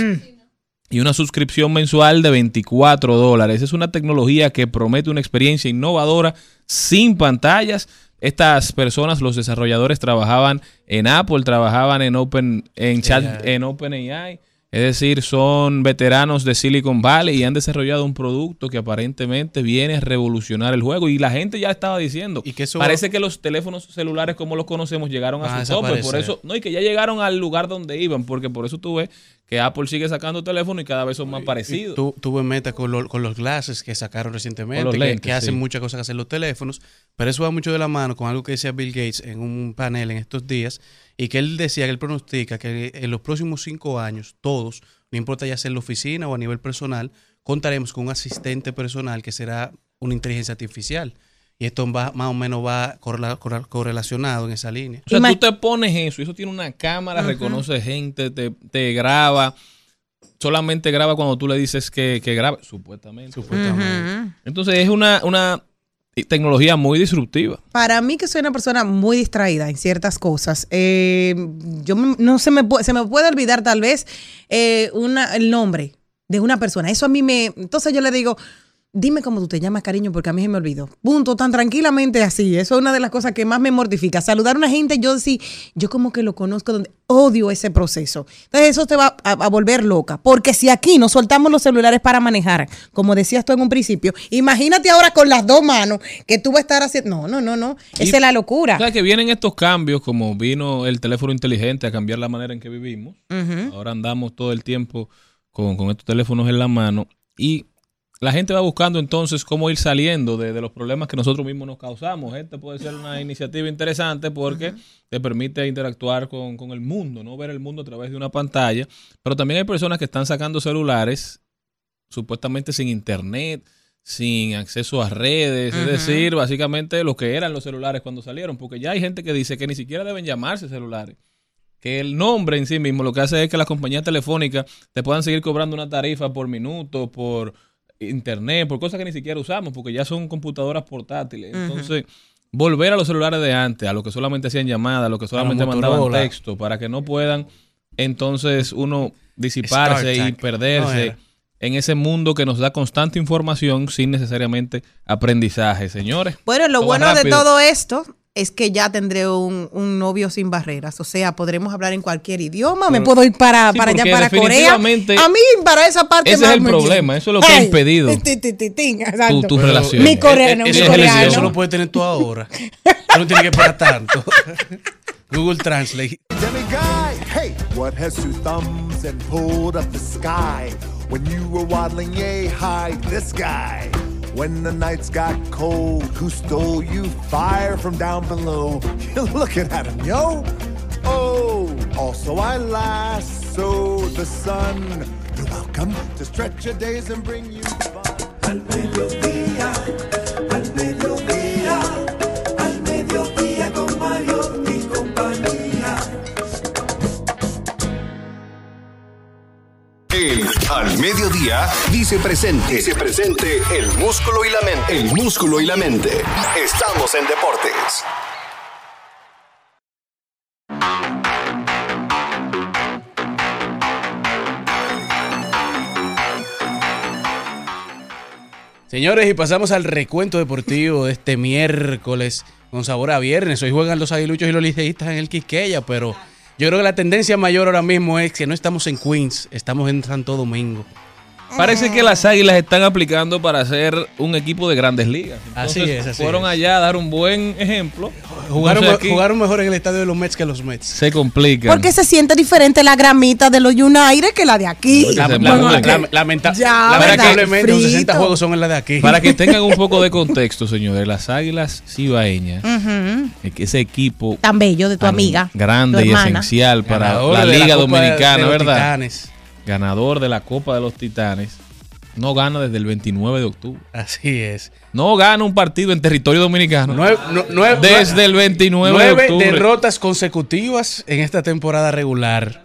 y una suscripción mensual de 24 dólares. Es una tecnología que promete una experiencia innovadora sin pantallas. Estas personas, los desarrolladores, trabajaban en Apple, trabajaban en Open, en Chat, en OpenAI. Es decir, son veteranos de Silicon Valley y han desarrollado un producto que aparentemente viene a revolucionar el juego. Y la gente ya estaba diciendo, Y que parece que los teléfonos celulares como los conocemos llegaron a a su tope. Por eso, no, y que ya llegaron al lugar donde iban, porque por eso tú ves que Apple sigue sacando teléfonos y cada vez son más parecidos. Tu- tuve meta con, lo- con los glasses que sacaron recientemente, que, hacen sí. muchas cosas que hacen los teléfonos, pero eso va mucho de la mano con algo que decía Bill Gates en un panel en estos días, y que él decía que él pronostica que en los próximos cinco años, todos, no importa ya sea en la oficina o a nivel personal, contaremos con un asistente personal que será una inteligencia artificial. Y esto va, más o menos va correla- correla- correlacionado en esa línea. O sea, tú te pones eso, eso tiene una cámara, reconoce gente, te, te graba. solamente graba cuando tú le dices que, que grabe, supuestamente. Supuestamente. Entonces es una, una tecnología muy disruptiva. Para mí que soy una persona muy distraída en ciertas cosas, eh, yo me- no se me, se me puede olvidar tal vez eh, una, el nombre de una persona. Eso a mí me... Entonces yo le digo, dime cómo tú te llamas, cariño, porque a mí se me olvidó. Punto, tan tranquilamente así. Eso es una de las cosas que más me mortifica. Saludar a una gente, yo sí, yo como que lo conozco, donde odio ese proceso. Entonces eso te va a, a volver loca. Porque si aquí no soltamos los celulares para manejar, como decías tú en un principio, imagínate ahora con las dos manos que tú vas a estar haciendo... No, no, no, no. Y- Esa es la locura. O sea que vienen estos cambios, como vino el teléfono inteligente a cambiar la manera en que vivimos. Ahora andamos todo el tiempo con, con estos teléfonos en la mano y la gente va buscando entonces cómo ir saliendo de, de los problemas que nosotros mismos nos causamos. Esta puede ser una iniciativa interesante porque te permite interactuar con, con el mundo, no ver el mundo a través de una pantalla. Pero también hay personas que están sacando celulares supuestamente sin internet, sin acceso a redes, es decir, básicamente lo que eran los celulares cuando salieron, porque ya hay gente que dice que ni siquiera deben llamarse celulares. Que el nombre en sí mismo lo que hace es que las compañías telefónicas te puedan seguir cobrando una tarifa por minuto, por internet, por cosas que ni siquiera usamos, porque ya son computadoras portátiles. Entonces, volver a los celulares de antes, a los que solamente hacían llamadas, a los que solamente mandaban Motorola. texto, para que no puedan entonces uno disiparse y. No perderse en ese mundo que nos da constante información sin necesariamente aprendizaje, señores. Bueno, lo bueno de todo esto es que ya tendré un, un novio sin barreras. O sea, podremos hablar en cualquier idioma. me puedo ir para, Sí, para allá, para Corea. A mí, para esa parte ese más es el problema, eso es lo que ha Ay, impedido ti, ti, ti, ti, exacto. tu, tu relación. Mi coreano, mi Eso, coreano. eso lo puedes tener tú ahora. Tú no tienes que esperar tanto. Google Translate. Hey, what has two thumbs and pulled up the sky? When you were waddling yay high, this guy. When the nights got cold, who stole you fire from down below? You're looking at him, yo. Oh, also I lasso the sun. You're welcome to stretch your days and bring you Al Al Mediodía dice presente. Dice presente el músculo y la mente. El músculo y la mente. Estamos en deportes. Señores, y pasamos al recuento deportivo de este miércoles con sabor a viernes. Hoy juegan los aguiluchos y los liceístas en el Quisqueya, pero yo creo que la tendencia mayor ahora mismo es que no estamos en Queens, estamos en Santo Domingo. Parece que las águilas están aplicando para ser un equipo de grandes ligas. Así es, así Fueron es. allá a dar un buen ejemplo. Jugaron, Entonces, aquí jugaron mejor en el estadio de los Mets que los Mets. Se complica. Porque se siente diferente la gramita de los United que la de aquí. La- la- Bueno, la- que- la- lamenta- Ya, lamentablemente, los 60 Frito. juegos son en la de aquí. Para que tengan un poco de contexto, señores, las águilas cibaeñas, es que ese equipo Tan bello de tu amiga. grande tu y esencial para Ganador la de la Liga de- Dominicana, de los ¿verdad? Titanes. Ganador de la Copa de los Titanes. No gana desde el 29 de octubre. Así es. No gana un partido en territorio dominicano. Nueve- no- nueve- desde el 29 de Nueve octubre. derrotas consecutivas en esta temporada regular.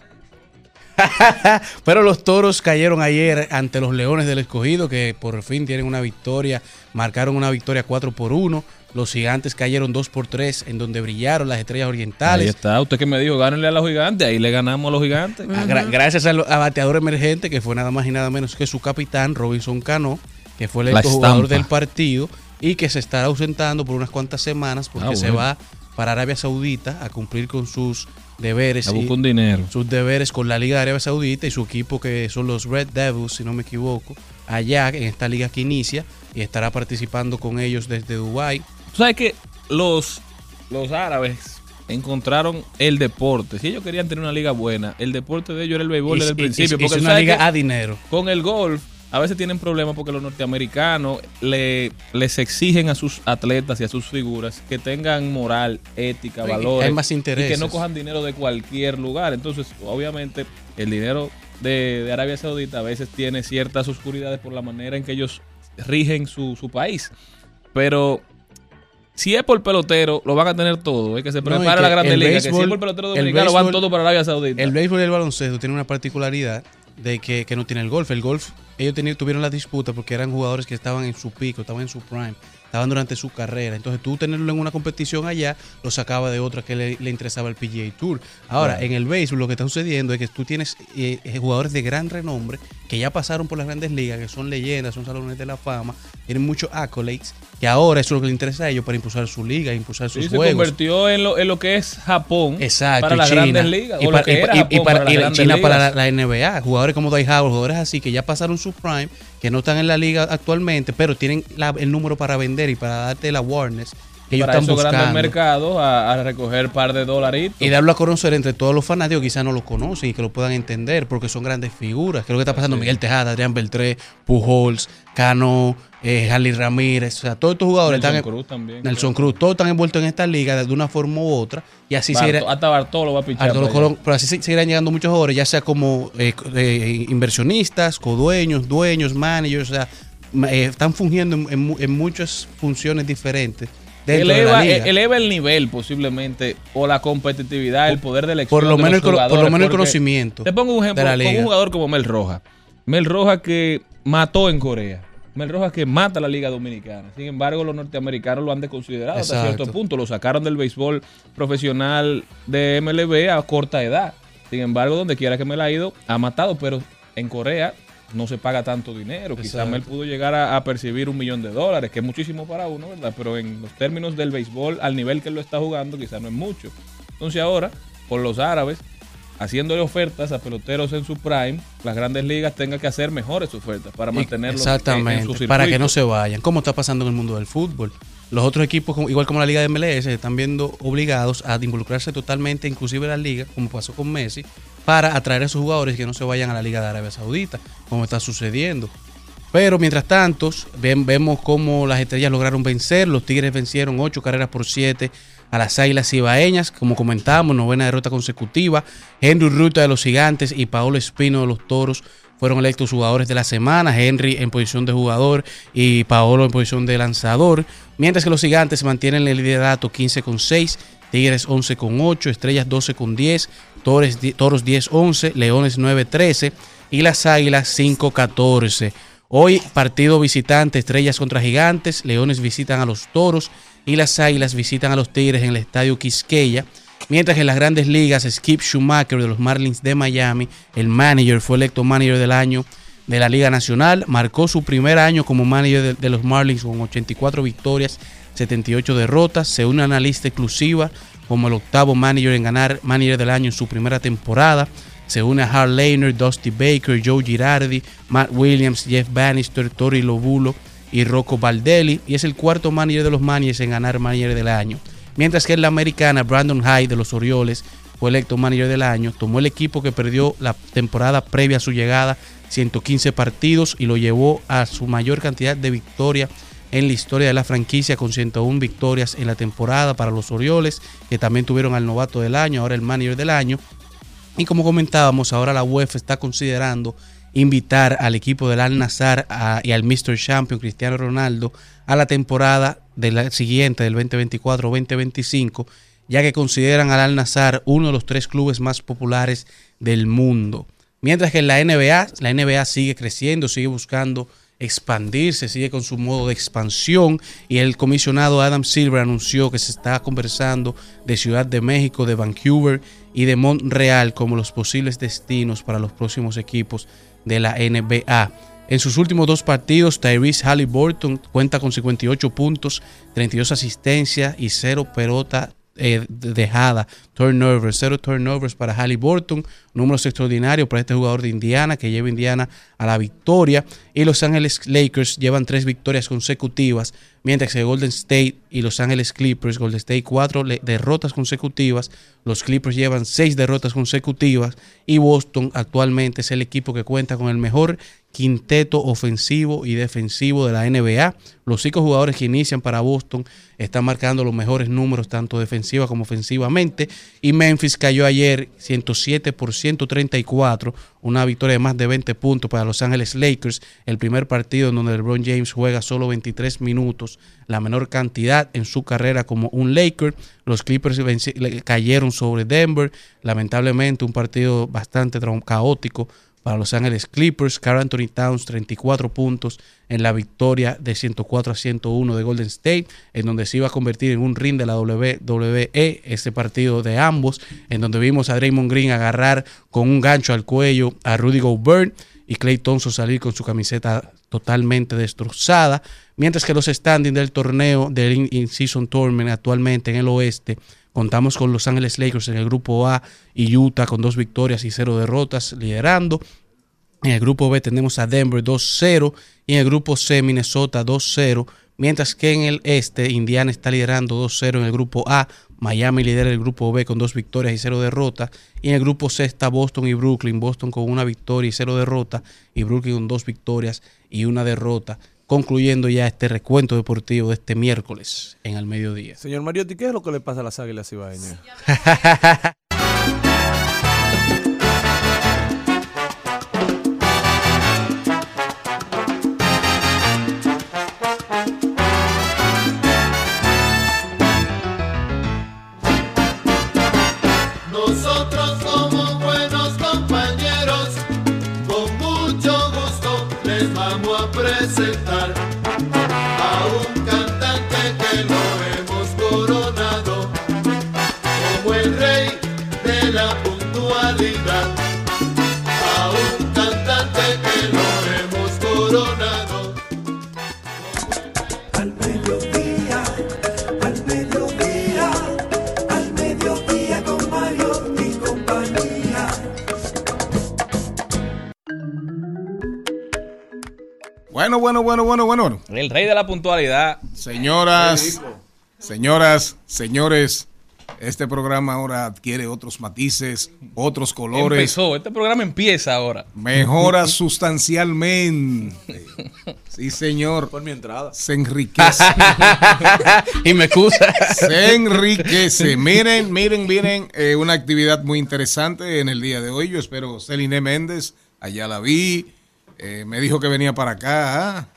Pero los toros cayeron ayer ante los leones del escogido, que por fin tienen una victoria. Marcaron una victoria 4 por 1. Los gigantes cayeron 2 por 3, en donde brillaron las estrellas Ahí orientales. está, usted que me dijo, gánenle a los gigantes, ahí le ganamos a los gigantes. Ah, gra- gracias al a bateador emergente, que fue nada más y nada menos que su capitán, Robinson Cano, que fue el electo jugador del partido y que se estará ausentando por unas cuantas semanas porque Ah, se va para Arabia Saudita a cumplir con sus deberes. A y- buscar un dinero. sus deberes con la Liga de Arabia Saudita y su equipo que son los Red Devils, si no me equivoco, allá en esta liga que inicia y estará participando con ellos desde Dubái. Tú sabes que los, los árabes encontraron el deporte. Si ellos querían tener una liga buena, el deporte de ellos era el béisbol Y- desde el y- principio. y- porque es una liga a dinero. Con el golf, a veces tienen problemas porque los norteamericanos le, les exigen a sus atletas y a sus figuras que tengan moral, ética, Y- valores. hay más Y intereses. que no cojan dinero de cualquier lugar. Entonces, obviamente, el dinero de, de Arabia Saudita a veces tiene ciertas oscuridades por la manera en que ellos rigen su, su país. Pero si es por pelotero, lo van a tener todo. Es que se No, prepara que la Grande Liga. que si es por pelotero el dominicano, van todo para Arabia Saudita. El béisbol y el baloncesto tienen una particularidad de que, que no tiene el golf. El golf, ellos teni- tuvieron la disputa porque eran jugadores que estaban en su pico, estaban en su prime, estaban durante su carrera. Entonces tú tenerlo en una competición allá, lo sacaba de otra que le, le interesaba el PGA Tour. Ahora, en el béisbol lo que está sucediendo es que tú tienes eh, jugadores de gran renombre que ya pasaron por las grandes ligas, que son leyendas, son salones de la fama, tienen muchos accolades, que ahora eso es lo que le interesa a ellos para impulsar su liga, impulsar sus Sí, se juegos. convirtió en lo, en lo que es Japón Exacto, para las China. grandes ligas. Y, para, que y- y- para- para las y grandes China para la, NBA. Jugadores como Dwight Howard, jugadores así que ya pasaron su prime, que no están en la liga actualmente, pero tienen la- el número para vender y para darte la awareness que ellos para están esos grandes buscando. mercados a, a recoger par de dolaritos. Y darlo a conocer entre todos los fanáticos, quizás no lo conocen y que lo puedan entender, porque son grandes figuras. Que lo que está pasando Sí. Miguel Tejada, Adrián Beltré, Pujols, Cano, eh, Harley Ramírez, o sea, todos estos jugadores Nelson están Cruz también. Nelson Cruz, todos están envueltos en esta liga de una forma u otra, y así Barto- seguirá- hasta Bartolo va a pichar. Colón, pero así se- seguirán llegando muchos jugadores, ya sea como eh, eh, inversionistas, codueños, dueños, managers, o sea, eh, están fungiendo en, en mu- en muchas funciones diferentes de eleva, la liga. eleva el nivel posiblemente o la competitividad, el poder de elección. por lo de menos los el por lo menos el conocimiento Te pongo un ejemplo con un jugador como Mel Roja. Mel Roja que mató en Corea. Mel Roja que mata a la Liga Dominicana. Sin embargo, los norteamericanos lo han desconsiderado hasta cierto punto. Lo sacaron del béisbol profesional de MLB a corta edad. Sin embargo, donde quiera que Mel ha ido, ha matado. Pero en Corea no se paga tanto dinero. Quizás. Mel pudo llegar a, a percibir un millón de dólares, que es muchísimo para uno, ¿verdad? Pero en los términos del béisbol, al nivel que él lo está jugando, quizás no es mucho. Entonces ahora, por los árabes, haciéndole ofertas a peloteros en su prime, las grandes ligas tengan que hacer mejores ofertas para mantenerlos en- en, Exactamente, su para que no se vayan. Como está pasando en el mundo del fútbol. Los otros equipos, igual como la Liga de MLS, están viendo obligados a involucrarse totalmente, inclusive la Liga, como pasó con Messi, para atraer a esos jugadores que no se vayan a la Liga de Arabia Saudita, como está sucediendo. Pero mientras tanto, ven- vemos cómo las estrellas lograron vencer. Los Tigres vencieron ocho carreras por siete a las Águilas Ibaeñas. Como comentábamos, novena derrota consecutiva. Henry Ruta de los Gigantes y Paolo Espino de los Toros fueron electos jugadores de la semana. Henry en posición de jugador y Paolo en posición de lanzador. Mientras que los Gigantes mantienen el liderato 15 con 6. Tigres 11 con 8, Estrellas 12 con 10, Toros, di- Toros 10 11, Leones 9 13 y las Águilas 5 14. Hoy partido visitante, Estrellas contra Gigantes, Leones visitan a los Toros y las Águilas visitan a los Tigres en el Estadio Quisqueya. Mientras que en las grandes ligas, Skip Schumacher de los Marlins de Miami, el manager, fue electo manager del año de la Liga Nacional, marcó su primer año como manager de, los Marlins con 84 victorias, 78 derrotas, se une a una lista exclusiva como el octavo manager en ganar manager del año en su primera temporada. Se une a Hal Lehner, Dusty Baker, Joe Girardi, Matt Williams, Jeff Bannister, Tori Lobulo y Rocco Baldelli. Y es el cuarto manager de los managers en ganar manager del año. Mientras que en la americana, Brandon Hyde de los Orioles fue electo manager del año. Tomó el equipo que perdió la temporada previa a su llegada, 115 partidos, y lo llevó a su mayor cantidad de victorias en la historia de la franquicia con 101 victorias en la temporada para los Orioles, que también tuvieron al novato del año, ahora el manager del año. Y como comentábamos, ahora la UEFA está considerando invitar al equipo del Al Nazar y al Mr. Champion Cristiano Ronaldo a la temporada de la siguiente, del 2024-2025, ya que consideran al Al Nazar uno de los tres clubes más populares del mundo. Mientras que en la NBA, la NBA sigue creciendo, sigue buscando expandirse, sigue con su modo de expansión y el comisionado Adam Silver anunció que se está conversando de Ciudad de México, de Vancouver y de Montreal como los posibles destinos para los próximos equipos de la NBA. En sus últimos dos partidos, Tyrese Halliburton cuenta con 58 puntos, 32 asistencias y 0 pelota eh, dejada, turnovers, cero turnovers para Halliburton, números extraordinarios para este jugador de Indiana que lleva a Indiana a la victoria y Los Ángeles Lakers llevan tres victorias consecutivas, mientras que Golden State y Los Ángeles Clippers, Golden State cuatro derrotas consecutivas, los Clippers llevan seis derrotas consecutivas y Boston actualmente es el equipo que cuenta con el mejor quinteto ofensivo y defensivo de la NBA. Los cinco jugadores que inician para Boston están marcando los mejores números tanto defensiva como ofensivamente. Y Memphis cayó ayer 107 por 134, una victoria de más de 20 puntos para Los Ángeles Lakers. El primer partido en donde LeBron James juega solo 23 minutos, la menor cantidad en su carrera como un Laker. Los Clippers cayeron sobre Denver. Lamentablemente un partido bastante caótico para Los Ángeles Clippers. Carl Anthony Towns, 34 puntos en la victoria de 104 a 101 de Golden State, en donde se iba a convertir en un ring de la WWE, este partido de ambos, en donde vimos a Draymond Green agarrar con un gancho al cuello a Rudy Gobert y Clay Thompson salir con su camiseta totalmente destrozada, mientras que los standings del torneo del In-Season Tournament actualmente en el oeste Contamos con Los Ángeles Lakers en el grupo A y Utah con dos victorias y cero derrotas liderando. En el grupo B tenemos a Denver 2-0 y en el grupo C Minnesota 2-0, mientras que en el este Indiana está liderando 2-0 en el grupo A, Miami lidera el grupo B con dos victorias y cero derrotas y en el grupo C está Boston y Brooklyn, Boston con una victoria y cero derrotas y Brooklyn con dos victorias y una derrota concluyendo ya este recuento deportivo de este miércoles en el mediodía. Señor Mariotti, ¿qué es lo que le pasa a las águilas ibaeñas? Bueno, bueno, bueno, bueno, bueno. El rey de la puntualidad. Señoras, señoras, señores, este programa ahora adquiere otros matices, otros colores. Empezó, este programa empieza ahora. Mejora sustancialmente. Sí, señor. Por mi entrada. Se enriquece. y me excusa. Se enriquece. Miren, miren, miren, eh, una actividad muy interesante en el día de hoy. Yo espero Celine Méndez, allá la vi. Eh, me dijo que venía para acá. ¿ah?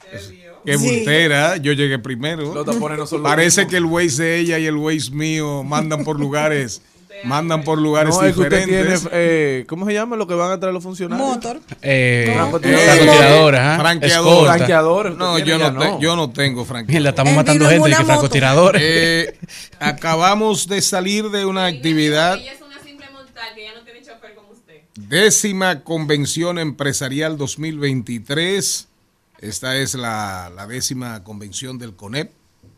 Qué Sí. bultera. Yo llegué primero. Los no son Parece que el Waze de ella y el Waze mío mandan por lugares. mandan por lugares No, es que usted tiene, diferentes. eh, ¿cómo se llama lo que van a traer los funcionarios? Motor. Eh, Francotiradores. francotiradores, ¿ah? Franqueadores. Franqueadores, No, yo no, te- no. yo no tengo franqueadores. Estamos Él matando gente de que francotiradores. Eh, acabamos de salir de una actividad. Ella es una simple mortal que ya no tiene chofer como usted. Décima Convención Empresarial 2023. Esta es la, la décima convención del CONEP,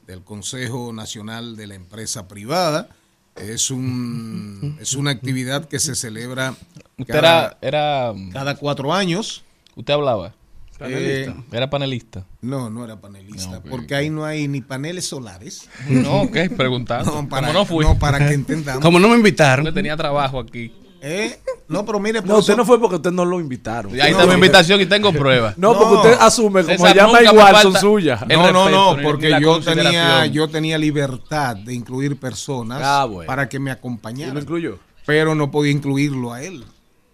del Consejo Nacional de la Empresa Privada. Es, un, es una actividad que se celebra Usted cada, era, era. cada cuatro años. Usted hablaba. Eh, Era panelista. no, no era panelista, No, porque ahí no hay ni paneles solares. No, ok, preguntando. No, para, Como no fui. no, para que entendamos. Como no me invitaron. Porque tenía trabajo aquí. Eh, No, pero mire, No, usted no fue porque usted no lo invitaron. Y ahí No, está mi invitación y tengo pruebas. No, porque usted asume, como se llama igual, son suyas. No, no, respeto, no, porque yo tenía, yo tenía libertad de incluir personas Ah, bueno. para que me ¿Y lo acompañaran, incluyó? pero no podía incluirlo a él,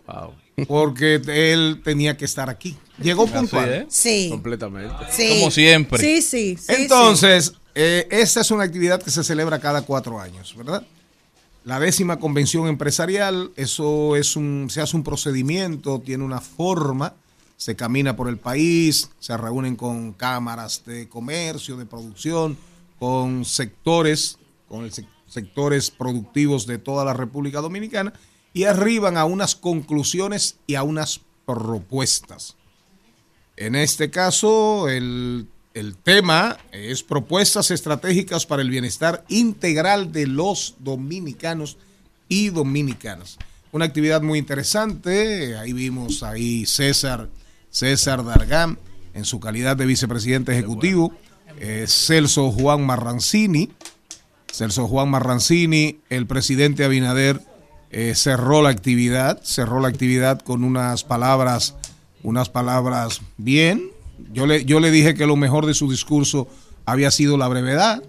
Wow. porque él tenía que estar aquí. Llegó puntual. es. Sí. Completamente. sí. Como siempre. Sí, sí. sí, Entonces, eh, esta es una actividad que se celebra cada cuatro años, ¿verdad? La décima convención empresarial, eso es un, se hace un procedimiento, tiene una forma, se camina por el país, se reúnen con cámaras de comercio, de producción, con sectores, con sectores productivos de toda la República Dominicana y arriban a unas conclusiones y a unas propuestas. En este caso, el, el tema es propuestas estratégicas para el bienestar integral de los dominicanos y dominicanas. Una actividad muy interesante. Ahí vimos ahí César, César Dargán en su calidad de vicepresidente ejecutivo. eh, Celso Juan Marrancini. Celso Juan Marrancini, el presidente Abinader, eh, cerró la actividad, cerró la actividad con unas palabras, unas palabras bien. Yo le, yo le dije que lo mejor de su discurso había sido la brevedad.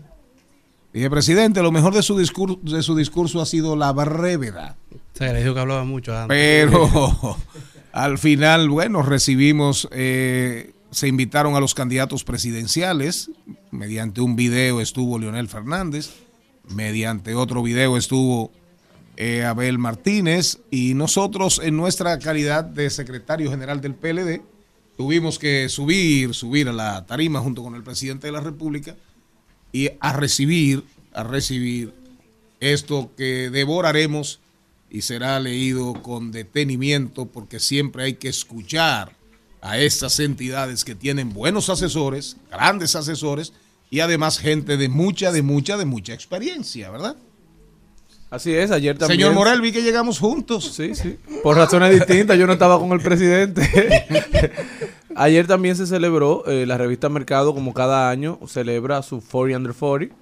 Dije, presidente, lo mejor de su discurso, de su discurso ha sido la brevedad. Se le dijo que hablaba mucho antes. Pero al final, bueno, recibimos, eh, se invitaron a los candidatos presidenciales. Mediante un video estuvo Leonel Fernández. Mediante otro video estuvo eh, Abel Martínez, y nosotros en nuestra calidad de secretario general del PLD tuvimos que subir, subir a la tarima junto con el presidente de la República y a recibir, a recibir esto que devoraremos y será leído con detenimiento porque siempre hay que escuchar a estas entidades que tienen buenos asesores, grandes asesores y además gente de mucha, de mucha, de mucha experiencia, ¿verdad? Así es, ayer también. Señor Morel, vi que llegamos juntos. Sí, sí. Por razones distintas, yo no estaba con el presidente. ayer también se celebró, eh, la revista Mercado, como cada año, celebra su 40 Under 40,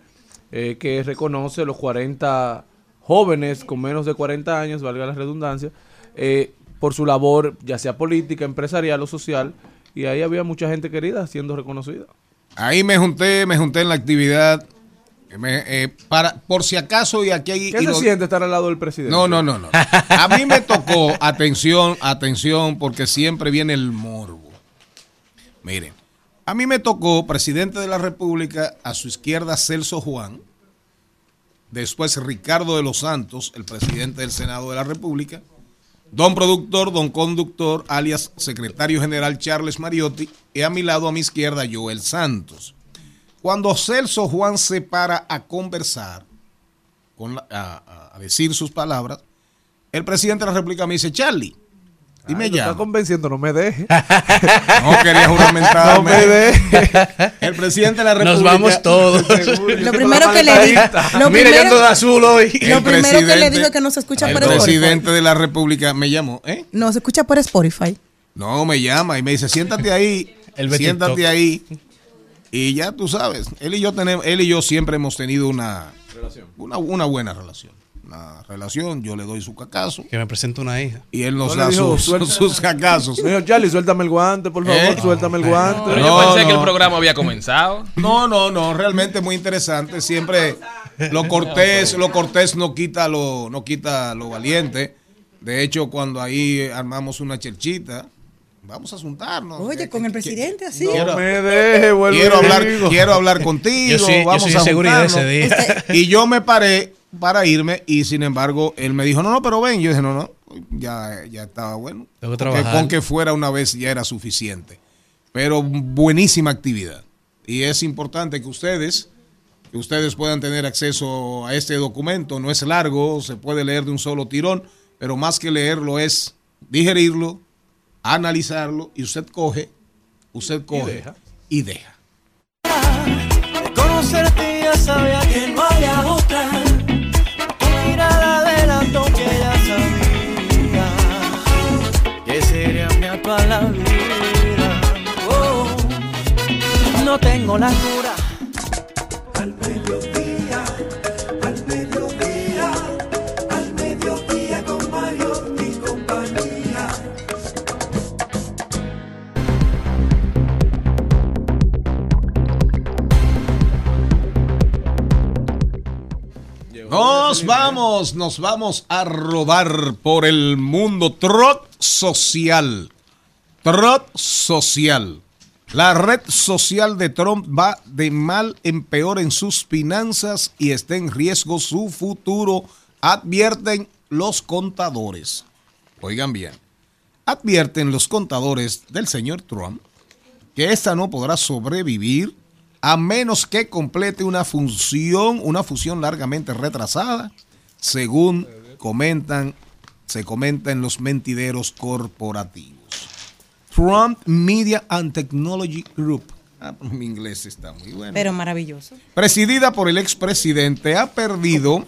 eh, que reconoce los 40 jóvenes con menos de 40 años, valga la redundancia, eh, por su labor, ya sea política, empresarial o social. Y ahí había mucha gente querida siendo reconocida. Ahí me junté, me junté en la actividad. Eh, para, por si acaso, y aquí hay. ¿Qué y se lo- siente estar al lado del presidente? No, no, no, no. A mí me tocó, atención, atención, porque siempre viene el morbo. Miren, a mí me tocó presidente de la República, a su izquierda Celso Juan, después Ricardo de los Santos, el presidente del Senado de la República, don productor, don conductor, alias secretario general Charles Mariotti, y a mi lado, a mi izquierda, Joel Santos. Cuando Celso Juan se para a conversar, con la- a, decir sus palabras, el presidente de la República me dice, Charlie, dime Ay, ya. está convenciendo, no me deje. No quería juramentarme. No me deje. El presidente de la República. Nos vamos todos. Lo primero que le di- lo Mira, yo ando de azul hoy. Lo El primero que le dijo es que no se escucha El por Spotify. presidente de la República me llamó, ¿eh? No, se escucha por Spotify. No, me llama y me dice, siéntate ahí, El siéntate ahí. Y ya tú sabes, él y yo tenemos, él y yo siempre hemos tenido una, una, una buena relación. Una relación, yo le doy su cacazo Que me presenta una hija. y él nos No da dijo, sus, "Suelta". sus cacazos. Señor Charlie, suéltame el guante, por favor, ¿Eh? suéltame el guante. Pero No, yo pensé que el programa había comenzado. No, no, no, realmente muy interesante. Siempre lo cortés, lo cortés no quita lo, no quita lo valiente. De hecho, cuando ahí armamos una cherchita, vamos a juntarnos. Oye, con el presidente así. No Quiero- me deje, vuelvo quiero hablar, quiero hablar contigo. Yo sí- yo vamos soy a seguridad ese juntarnos. día. Y yo me paré para irme y sin embargo él me dijo, no, no, pero ven. Yo dije, no, no, ya, ya estaba bueno. Tengo que con que fuera una vez ya era suficiente. Pero buenísima actividad. Y es importante que ustedes, que ustedes puedan tener acceso a este documento. No es largo, se puede leer de un solo tirón, pero más que leerlo es digerirlo, analizarlo y usted coge, usted coge deja. y deja. Conocerte ya sabía que no había otra. Tu mirada adelantó que ya sabía que sería mi para la vida. Oh, no tengo la cura. Vamos, nos vamos a rodar por el mundo. Trot social. Trot social. La red social de Trump va de mal en peor en sus finanzas y está en riesgo su futuro, advierten los contadores. Oigan bien, advierten los contadores del señor Trump que esta no podrá sobrevivir a menos que complete una función, una fusión largamente retrasada, según comentan, se comenta en los mentideros corporativos. Trump Media and Technology Group. Ah, mi inglés está muy bueno. Pero maravilloso. presidida por el expresidente, ha perdido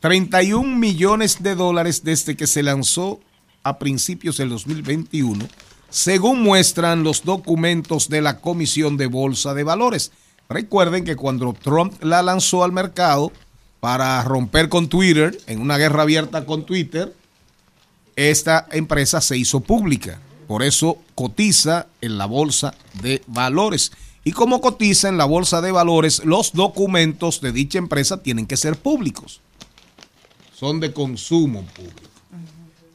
31 millones de dólares desde que se lanzó a principios del 2021, según muestran los documentos de la Comisión de Bolsa de Valores. Recuerden que cuando Trump la lanzó al mercado para romper con Twitter, en una guerra abierta con Twitter, esta empresa se hizo pública. Por eso cotiza en la bolsa de valores. Y como cotiza en la bolsa de valores, los documentos de dicha empresa tienen que ser públicos. Son de consumo público.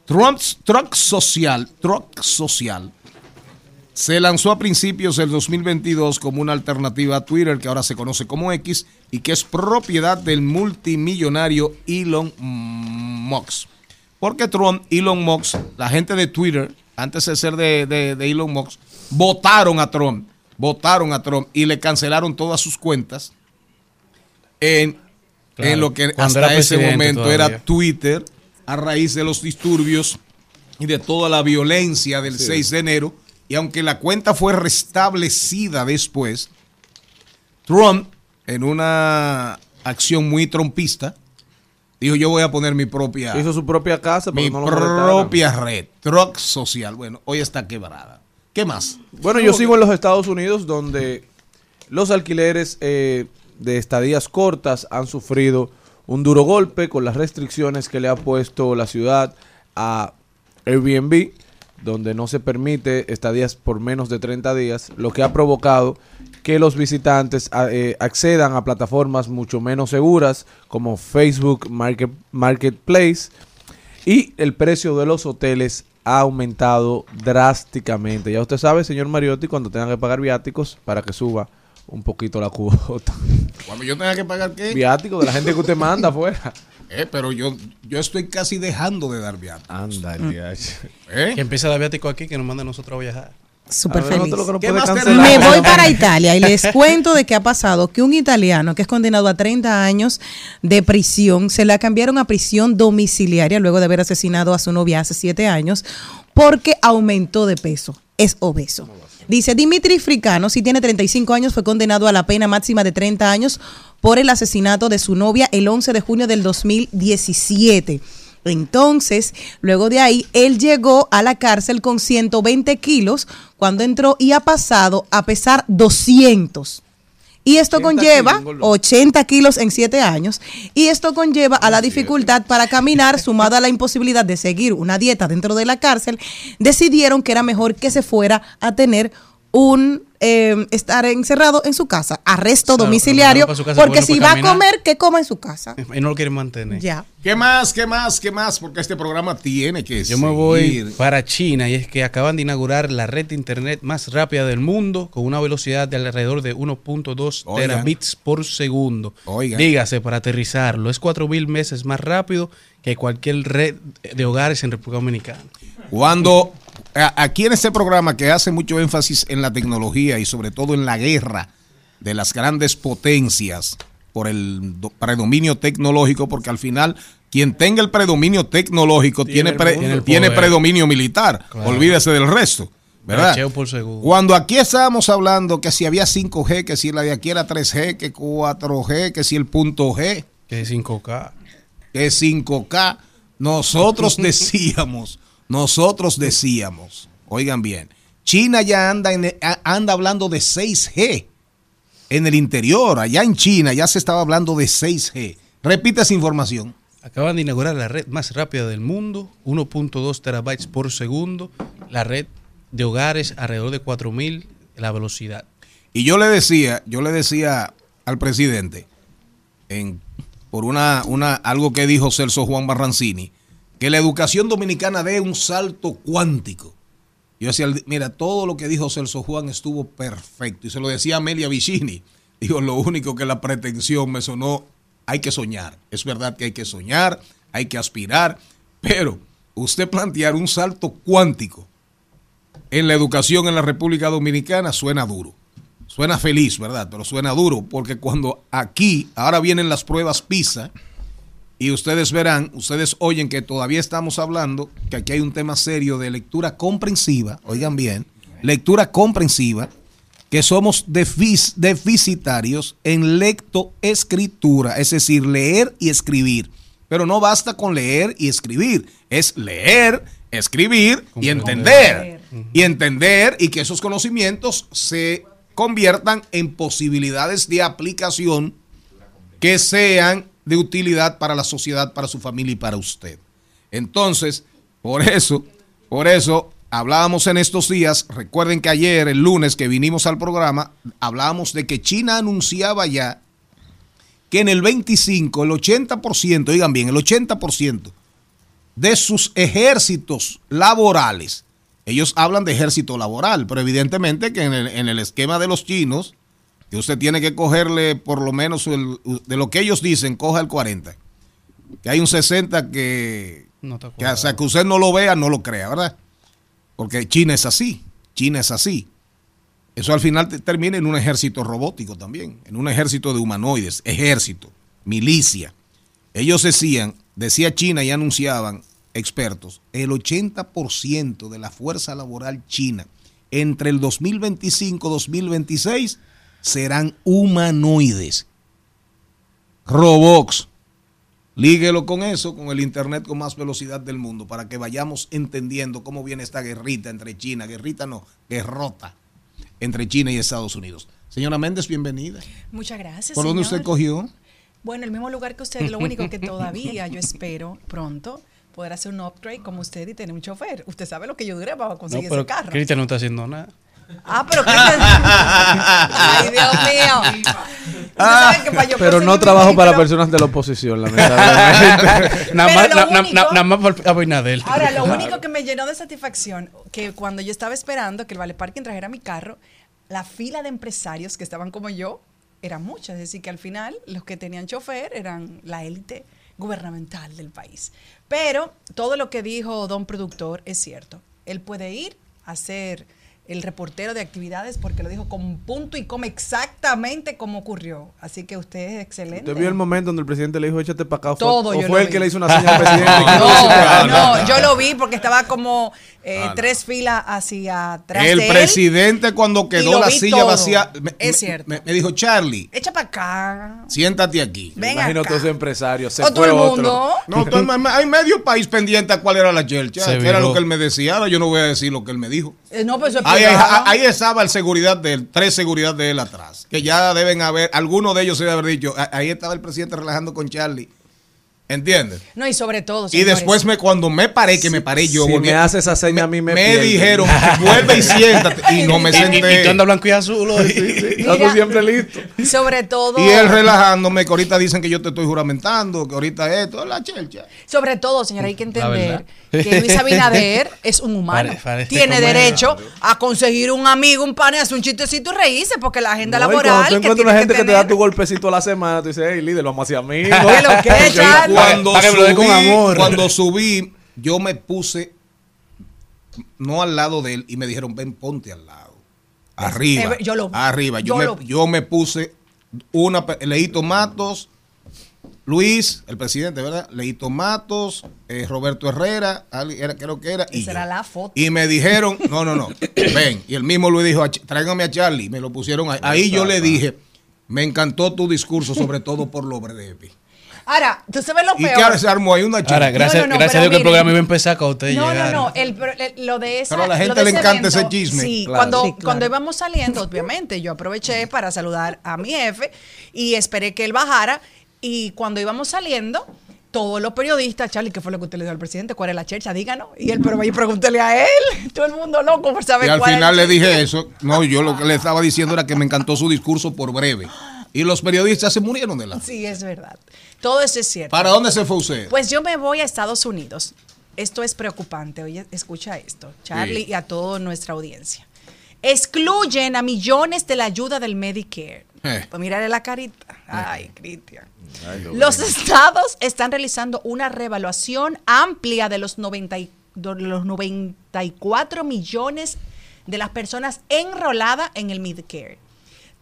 Trump's Truck Social, Truck Social, se lanzó a principios del 2022 como una alternativa a Twitter, que ahora se conoce como X, y que es propiedad del multimillonario Elon Musk. Porque Trump, Elon Musk, la gente de Twitter, antes de ser de, de- de Elon Musk, votaron a Trump, votaron a Trump y le cancelaron todas sus cuentas en, Claro, en lo que hasta ese momento todavía. era Twitter, a raíz de los disturbios y de toda la violencia del Sí. 6 de enero. Y aunque la cuenta fue restablecida después, Trump, en una acción muy trompista, dijo yo voy a poner mi propia... Hizo su propia casa, pero mi no propia red, Truck Social. Bueno, hoy está quebrada. ¿Qué más? Bueno, yo sigo en los Estados Unidos donde los alquileres eh, de estadías cortas han sufrido un duro golpe con las restricciones que le ha puesto la ciudad a Airbnb, donde no se permite estadías por menos de 30 días, lo que ha provocado que los visitantes eh, accedan a plataformas mucho menos seguras como Facebook Market- Marketplace y el precio de los hoteles ha aumentado drásticamente. Ya usted sabe, señor Mariotti, cuando tengan que pagar viáticos para que suba un poquito la cuota. Cuando yo tenga que pagar qué? Viático de la gente que usted manda afuera. Eh, pero yo, yo estoy casi dejando de dar viáticos. Anda, ¿Eh? Que empieza el aviático aquí, que nos manda a nosotros a viajar. Súper A ver, feliz. lo que no ¿Qué puede más cancelar. Me voy para Italia y les cuento de qué ha pasado, que un italiano que es condenado a 30 años de prisión, se la cambiaron a prisión domiciliaria luego de haber asesinado a su novia hace 7 años porque aumentó de peso, es obeso. Dice Dimitri Fricano, si tiene 35 años, fue condenado a la pena máxima de 30 años por el asesinato de su novia el 11 de junio del 2017. Entonces, luego de ahí, él llegó a la cárcel con 120 kilos cuando entró y ha pasado a pesar 200. Y esto 80 conlleva kilos, gordo. 80 kilos en 7 años. Y esto conlleva a la dificultad para caminar, sumada a la imposibilidad de seguir una dieta dentro de la cárcel. Decidieron que era mejor que se fuera a tener un eh, estar encerrado en su casa, arresto Claro, domiciliario, casa, porque bueno, si va a comer, que coma en su casa. Y no lo quieren mantener. Ya. ¿Qué más? ¿Qué más? ¿Qué más? Porque este programa tiene que Yo me voy para China y es que acaban de inaugurar la red de internet más rápida del mundo con una velocidad de alrededor de 1.2 Oigan. terabits por segundo. Oigan. Dígase, para aterrizarlo, es 4.000 veces más rápido que cualquier red de hogares en República Dominicana. Cuando aquí en este programa que hace mucho énfasis en la tecnología y sobre todo en la guerra de las grandes potencias por el do- predominio tecnológico, porque al final quien tenga el predominio tecnológico Tiene tiene, pre- predominio militar. Claro. Olvídese del resto. ¿Verdad? Por. Cuando aquí estábamos hablando que si había 5G, que si la de aquí era 3G, que 4G, que si el punto G, Que es 5K. que es 5K, nosotros decíamos, nosotros decíamos, oigan bien, China ya anda, en- a- anda hablando de 6G en el interior, allá en China ya se estaba hablando de 6G. Repite esa información. Acaban de inaugurar la red más rápida del mundo, 1.2 terabytes por segundo, la red de hogares alrededor de 4.000, la velocidad. Y yo le decía, yo le decía al presidente, en, por una, una, algo que dijo Celso Juan Barrancini, que la educación dominicana dé un salto cuántico. Yo decía, mira, todo lo que dijo Celso Juan estuvo perfecto. Y se lo decía Amelia Vicini. Digo, lo único que la pretensión me sonó, hay que soñar. Es verdad que hay que soñar, hay que aspirar, pero usted plantear un salto cuántico en la educación en la República Dominicana suena duro. Suena feliz, ¿verdad? Pero suena duro porque cuando aquí, ahora vienen las pruebas PISA y ustedes verán, ustedes oyen que todavía estamos hablando, que aquí hay un tema serio de lectura comprensiva, oigan bien, lectura comprensiva, que somos defic- deficitarios en lectoescritura, es decir, leer y escribir. Pero no basta con leer y escribir, es leer, escribir y entender. Y entender y que esos conocimientos se conviertan en posibilidades de aplicación que sean de utilidad para la sociedad, para su familia y para usted. Entonces, por eso, por eso hablábamos en estos días, recuerden que ayer, el lunes que vinimos al programa, hablábamos de que China anunciaba ya que en el 25, el 80%, oigan bien, el 80% de sus ejércitos laborales, ellos hablan de ejército laboral, pero evidentemente que en el, en el esquema de los chinos, que usted tiene que cogerle por lo menos el- de lo que ellos dicen, coja el 40. Que hay un 60 que, No que hasta que usted no lo vea, no lo crea, ¿verdad? Porque China es así, China es así. Eso al final te- termina en un ejército robótico también, en un ejército de humanoides, ejército, milicia. Ellos decían, decía China y anunciaban expertos, el 80% de la fuerza laboral china entre el 2025-2026 serán humanoides, robots. Líguelo con eso, con el Internet con más velocidad del mundo, para que vayamos entendiendo cómo viene esta guerrita entre China, guerrita no, guerrota entre China y Estados Unidos. Señora Méndez, bienvenida. Muchas gracias. ¿Por dónde usted cogió? Bueno, el mismo lugar que usted, lo único que todavía yo espero pronto poder hacer un upgrade como usted y tener un chofer. Usted sabe lo que yo duré para No, conseguir pero ese carro. Cristian no está haciendo nada. Ah, pero Cristian- Ay, Dios mío. Yo Pero no trabajo para personas de la oposición, lamentablemente. Nada más, na- na- único- na- nada más por Abinader. Ahora, lo único que me llenó de satisfacción, que cuando yo estaba esperando que el Vale Parking trajera mi carro, la fila de empresarios que estaban como yo era mucha. Es decir, que al final los que tenían chofer eran la élite gubernamental del país. Pero todo lo que dijo don productor es cierto. Él puede ir a ser el reportero de actividades porque lo dijo con punto y coma exactamente como ocurrió. Así que usted es excelente. ¿Usted vio el momento donde el presidente le dijo échate para acá? ¿O fue- Todo ¿O yo fue lo el vi. que le hizo una señal al presidente? no, No, yo lo vi porque estaba como eh, Ah, no. tres filas hacia atrás El de él. presidente cuando quedó la silla todo. vacía, me, Es cierto. me- me dijo, Charlie, Echa para acá. siéntate aquí. Ven Imagino acá. todos esos empresarios. Se O todo el otro. mundo. No, hay medio país pendiente a cuál era la chelcha, era lo que él me decía. Ahora yo no voy a decir lo que él me dijo. Eh, no, pues eso es Ahí, estaba el seguridad de él, tres seguridad de él atrás. Que ya deben haber, algunos de ellos se debe haber dicho, "Ah, ahí estaba el presidente relajando con Charlie. ¿Entiendes? No, y sobre todo, Y señores, después me, cuando me paré, que me paré yo, Si volví- me hace esa seña a mí me me pierde. dijeron, vuelve y siéntate. Y no me Y, y- y tú senté. andas blanco y azul hoy. Mira. siempre listos. sobre todo, Y él relajándome, que ahorita dicen que yo te estoy juramentando, que ahorita esto, la chelcha. sobre todo, señora, hay que entender que Luis Abinader es un humano. Pare- Tiene derecho a conseguir un amigo, un pan, y hacer un chistecito y reírse, porque la agenda No, y laboral cuando tú que encuentras una gente que, te da tener- tu golpecito a la semana, tú dices, hey, líder, vamos hacia amigos. ¿Qué lo que Charlie? Cuando, Para con subí, amor. cuando subí, yo me puse no al lado de él y me dijeron, ven, ponte al lado. Arriba. eh, yo lo vi. arriba. Yo, Yo me, lo vi. yo me puse una, Leito Matos, Luis, el presidente, ¿verdad? Leito Matos, eh, Roberto Herrera, era, creo que era. Y, Esa yo. era la foto. Y me dijeron, no, no, no, ven. Y el mismo Luis dijo, "Ach- tráigame a Charlie. Me lo pusieron ahí. Ahí yo le dije, me encantó tu discurso, sobre todo por lo breve. Ahora, tú sabes lo Y que peor. ahora se armó ahí una Ahora, chelcha. gracias, No, no, no, gracias a Dios que el programa iba a empezar cuando ustedes No, no, llegaron. no, el, lo de esa, Pero a la gente le encanta ese chisme. Sí, Claro. cuando, Sí, claro. cuando íbamos saliendo, obviamente, yo aproveché para saludar a mi jefe y esperé que él bajara. Y cuando íbamos saliendo, todos los periodistas, Charlie, ¿qué fue lo que usted le dio al presidente? ¿Cuál es la chercha? Díganos. Y él, pero vaya y pregúntele a él. Todo el mundo loco por saber Y al cuál final le dije eso. No, yo lo que le estaba diciendo era que me encantó su discurso por breve. Y los periodistas se murieron de la. Sí, es verdad. Todo eso es cierto. ¿Para dónde se fue usted? Pues yo me voy a Estados Unidos. Esto es preocupante. Oye, escucha esto, Charlie, Sí. y a toda nuestra audiencia. Excluyen a millones de la ayuda del Medicare. Eh. Pues mírale la carita. Ay, Cristian. Los estados están realizando una revaluación amplia de los, 90 y- de los 94 millones de las personas enroladas en el Medicare.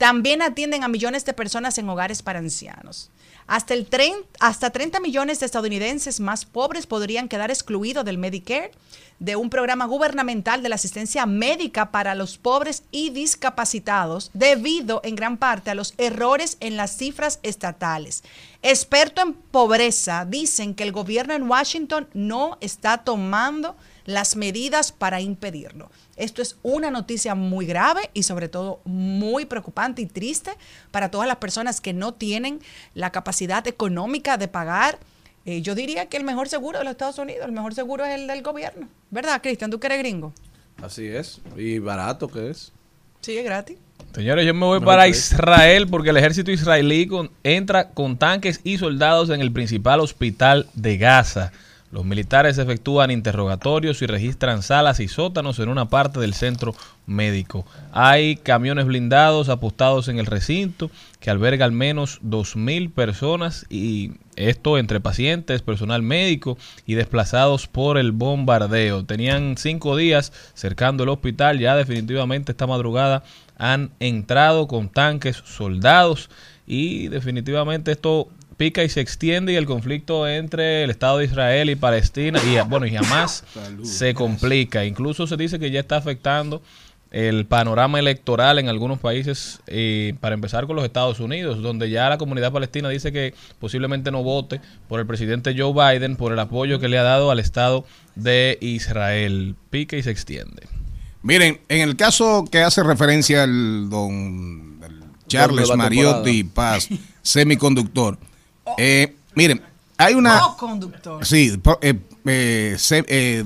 También atienden a millones de personas en hogares para ancianos. Hasta, el 30, hasta 30 millones de estadounidenses más pobres podrían quedar excluidos del Medicare, de un programa gubernamental de la asistencia médica para los pobres y discapacitados, debido en gran parte a los errores en las cifras estatales. Expertos en pobreza dicen que el gobierno en Washington no está tomando las medidas para impedirlo. Esto es una noticia muy grave y sobre todo muy preocupante y triste para todas las personas que no tienen la capacidad económica de pagar. Eh, yo diría que el mejor seguro de los Estados Unidos, el mejor seguro es el del gobierno. ¿Verdad, Cristian? ¿Tú que eres gringo? Así es. Y barato que es. Sí, es gratis. Señores, yo me voy No, para pues. Israel porque el ejército israelí con- entra con tanques y soldados en el principal hospital de Gaza. Los militares efectúan interrogatorios y registran salas y sótanos en una parte del centro médico. Hay camiones blindados apostados en el recinto que alberga al menos 2.000 personas y esto entre pacientes, personal médico y desplazados por el bombardeo. Tenían cinco días cercando el hospital, ya definitivamente esta madrugada han entrado con tanques, soldados y definitivamente esto pica y se extiende y el conflicto entre el Estado de Israel y Palestina y bueno y jamás se complica. Incluso se dice que ya está afectando el panorama electoral en algunos países, eh, para empezar con los Estados Unidos, donde ya la comunidad palestina dice que posiblemente no vote por el presidente Joe Biden por el apoyo que le ha dado al Estado de Israel. Pica y se extiende. Miren, en el caso que hace referencia al don el Charles Mariotti Paz, semiconductor, eh, miren, hay una... Co-conductor. Sí, po- eh, eh, se- eh,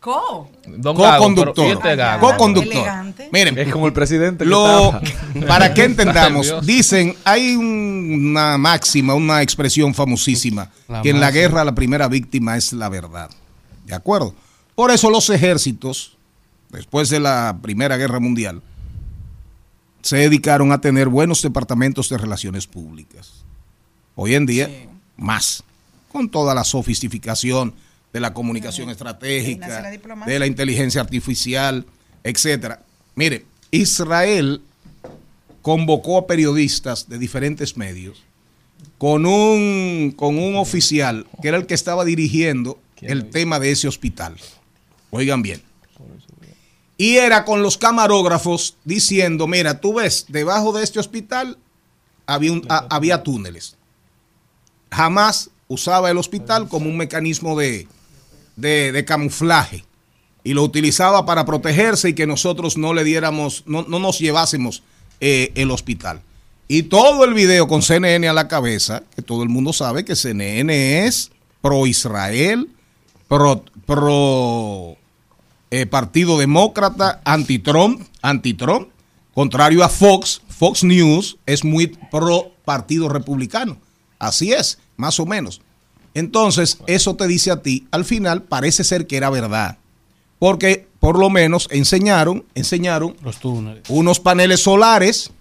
Co. Don Gago, co-conductor. pero- y este Gago. Co-conductor. Elegante. Miren, Es como el presidente. que lo, estaba. para que entendamos, Dios. dicen, hay un- una máxima, una expresión famosísima, La que en la máxima. guerra la primera víctima es la verdad. ¿De acuerdo? Por eso los ejércitos, después de la Primera Guerra Mundial, se dedicaron a tener buenos departamentos de relaciones públicas. Hoy en día, más, con toda la sofisticación de la comunicación estratégica, la de la inteligencia artificial, etcétera. Mire, Israel convocó a periodistas de diferentes medios con un, con un oficial que era el que estaba dirigiendo el tema de ese hospital. Oigan bien. Y era con los camarógrafos diciendo, mira, tú ves, debajo de este hospital había, un- a- había túneles. Jamás usaba el hospital como un mecanismo de, de- camuflaje y lo utilizaba para protegerse y que nosotros no le diéramos, no, no nos llevásemos eh, el hospital. Y todo el video con CNN a la cabeza, que todo el mundo sabe que CNN es pro Israel, pro, pro eh, Partido Demócrata, anti-Trump, anti-Trump, contrario a Fox, Fox News es muy pro Partido Republicano. Así es, más o menos. Entonces, eso te dice a ti, al final parece ser que era verdad. Porque por lo menos enseñaron, enseñaron Los túneles. unos paneles solares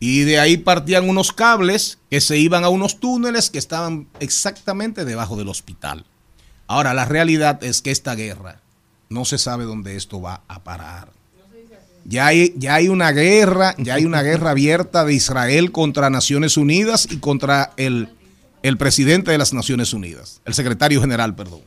y de ahí partían unos cables que se iban a unos túneles que estaban exactamente debajo del hospital. Ahora, la realidad es que esta guerra no se sabe dónde esto va a parar. Ya hay, ya hay una guerra, ya hay una guerra abierta de Israel contra Naciones Unidas y contra el, el presidente de las Naciones Unidas, el secretario general, perdón.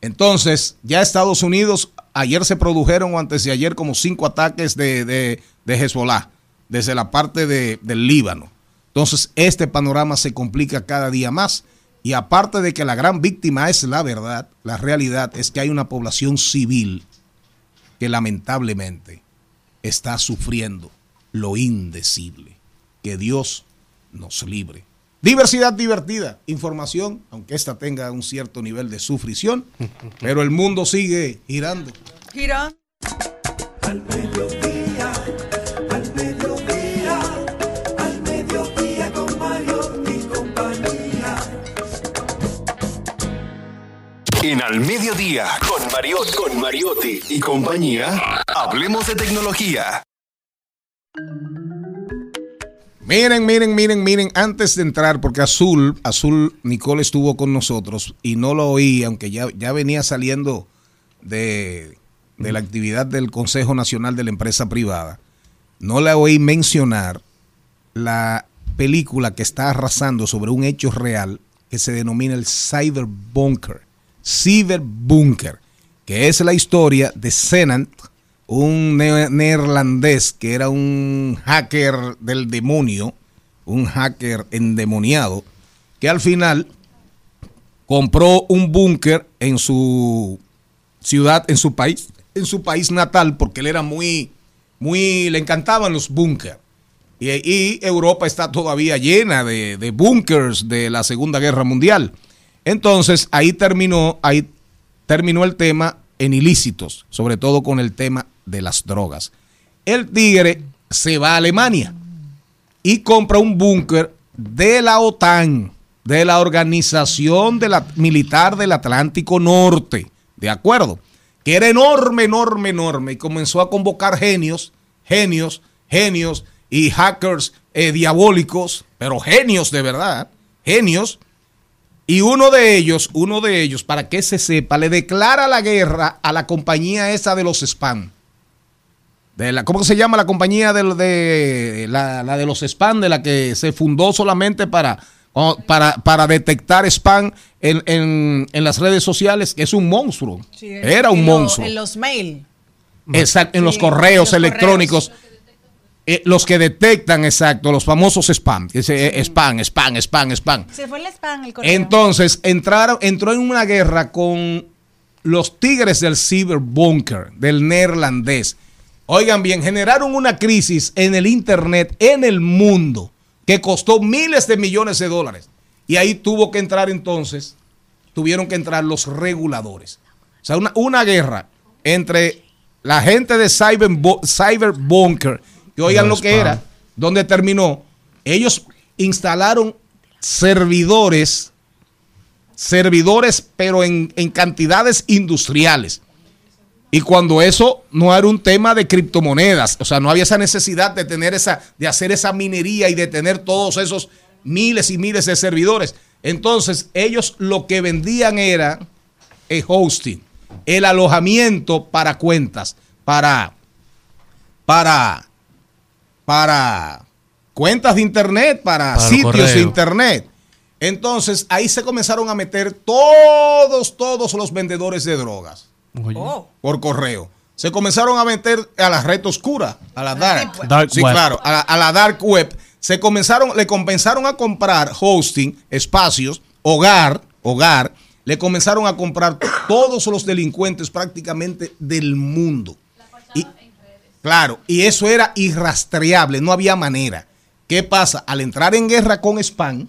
Entonces, ya Estados Unidos, ayer se produjeron o antes de ayer como cinco ataques de, de, de Hezbollah desde la parte de- del Líbano. Entonces, este panorama se complica cada día más. Y aparte de que la gran víctima es la verdad, la realidad es que hay una población civil que lamentablemente está sufriendo lo indecible. Que Dios nos libre. Diversidad divertida, información, aunque esta tenga un cierto nivel de sufrición, pero el mundo sigue girando. Gira. Al En Al Mediodía, con Mariotti, con Mariotti y compañía, hablemos de tecnología. Miren, miren, miren, miren, antes de entrar, porque Azul, Azul Nicole estuvo con nosotros y no lo oí, aunque ya, ya venía saliendo de, de la actividad del Consejo Nacional de la Empresa Privada. No la oí mencionar la película que está arrasando sobre un hecho real que se denomina el Cyber Bunker. Cyber Bunker, que es la historia de Senant, un ne- neerlandés que era un hacker del demonio, un hacker endemoniado, que al final compró un búnker en su ciudad, en su país, en su país natal, porque él era muy, muy, le encantaban los búnker. Y, y Europa está todavía llena de, de búnkers de la Segunda Guerra Mundial. Entonces ahí terminó, ahí terminó el tema en ilícitos, sobre todo con el tema de las drogas. El tigre se va a Alemania y compra un búnker de la OTAN, de la Organización de la- Militar del Atlántico Norte. ¿De acuerdo? Que era enorme, enorme, enorme. Y comenzó a convocar genios, genios, genios y hackers eh, diabólicos, pero genios de verdad, genios. Y uno de ellos, uno de ellos, para que se sepa, le declara la guerra a la compañía esa de los spam. De la, ¿Cómo se llama la compañía de, de la, la de los spam, de la que se fundó solamente para, para, para detectar spam en, en- en las redes sociales? Es un monstruo. Era un lo- monstruo. En los mail. Exacto, en los correos los electrónicos. Eh, los que detectan, exacto, los famosos spam. que se- eh, Spam, spam, spam, spam. Se fue el spam, el correo. Entonces, entraron, entró en una guerra con los tigres del cyberbunker, del neerlandés. Oigan bien, generaron una crisis en el Internet, en el mundo, que costó miles de millones de dólares. Y ahí tuvo que entrar entonces, tuvieron que entrar los reguladores. O sea, una, una guerra entre la gente de Cyberbu- Cyberbunker, que oigan lo que era, donde terminó, ellos instalaron servidores, servidores, pero en, en cantidades industriales. Y cuando eso no era un tema de criptomonedas, o sea, no había esa necesidad de tener esa, de hacer esa minería y de tener todos esos miles y miles de servidores. Entonces, ellos lo que vendían era el hosting, el alojamiento para cuentas, para, para, para cuentas de internet, para, sitios de internet. Entonces, ahí se comenzaron a meter todos, todos los vendedores de drogas Oh. por correo. Se comenzaron a meter a la red oscura, a la dark. Dark sí, web. claro, a la, a la dark web. Se comenzaron, le comenzaron a comprar hosting, espacios, hogar, hogar. Le comenzaron a comprar todos los delincuentes prácticamente del mundo. Y, claro, y eso era irrastreable, no había manera. ¿Qué pasa? Al entrar en guerra con spam,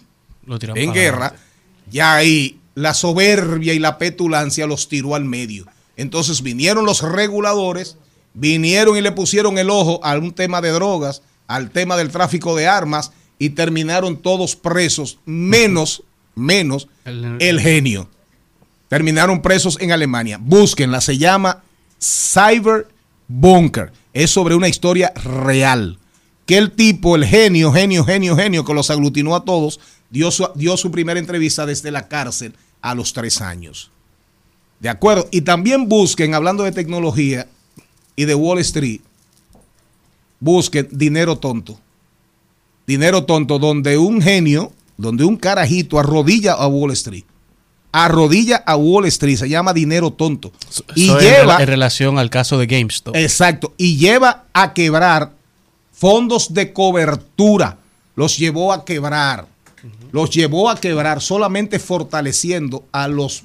en guerra, adelante. ya ahí la soberbia y la petulancia los tiró al medio. Entonces vinieron los reguladores, vinieron y le pusieron el ojo a un tema de drogas, al tema del tráfico de armas y terminaron todos presos, menos, menos El- el genio. Terminaron presos en Alemania. Búsquenla, se llama Cyber Bunker. Es sobre una historia real. Que el tipo, el genio, genio, genio, genio, que los aglutinó a todos, dio su, dio su primera entrevista desde la cárcel a los tres años. ¿De acuerdo? Y también busquen, hablando de tecnología y de Wall Street, busquen dinero tonto. Dinero tonto, donde un genio, donde un carajito arrodilla a Wall Street. Arrodilla a Wall Street, se llama dinero tonto. Y lleva. en relación al caso de GameStop. Exacto. Y lleva a quebrar fondos de cobertura. Los llevó a quebrar. Los llevó a quebrar solamente fortaleciendo a los,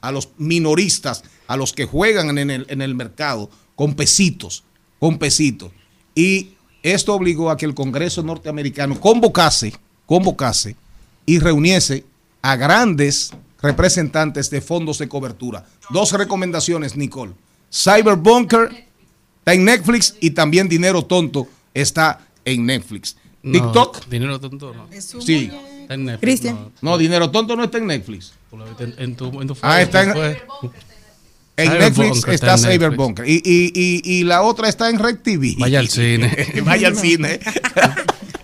a los minoristas, a los que juegan en el, en el mercado, con pesitos, con pesitos. Y esto obligó a que el Congreso norteamericano convocase, convocase y reuniese a grandes representantes de fondos de cobertura. Dos recomendaciones, Nicole. Cyberbunker está en Netflix y también Dinero Tonto está en Netflix. No, TikTok. Dinero tonto, no. Sí. Está en Netflix, Cristian. no. No, Dinero Tonto no está en Netflix. En, en tu, en tu Ah, está en- fue- En Netflix está está en Netflix. Cyberbunker. Y, y, y, y la otra está en Red TV. Vaya al cine. Vaya al cine.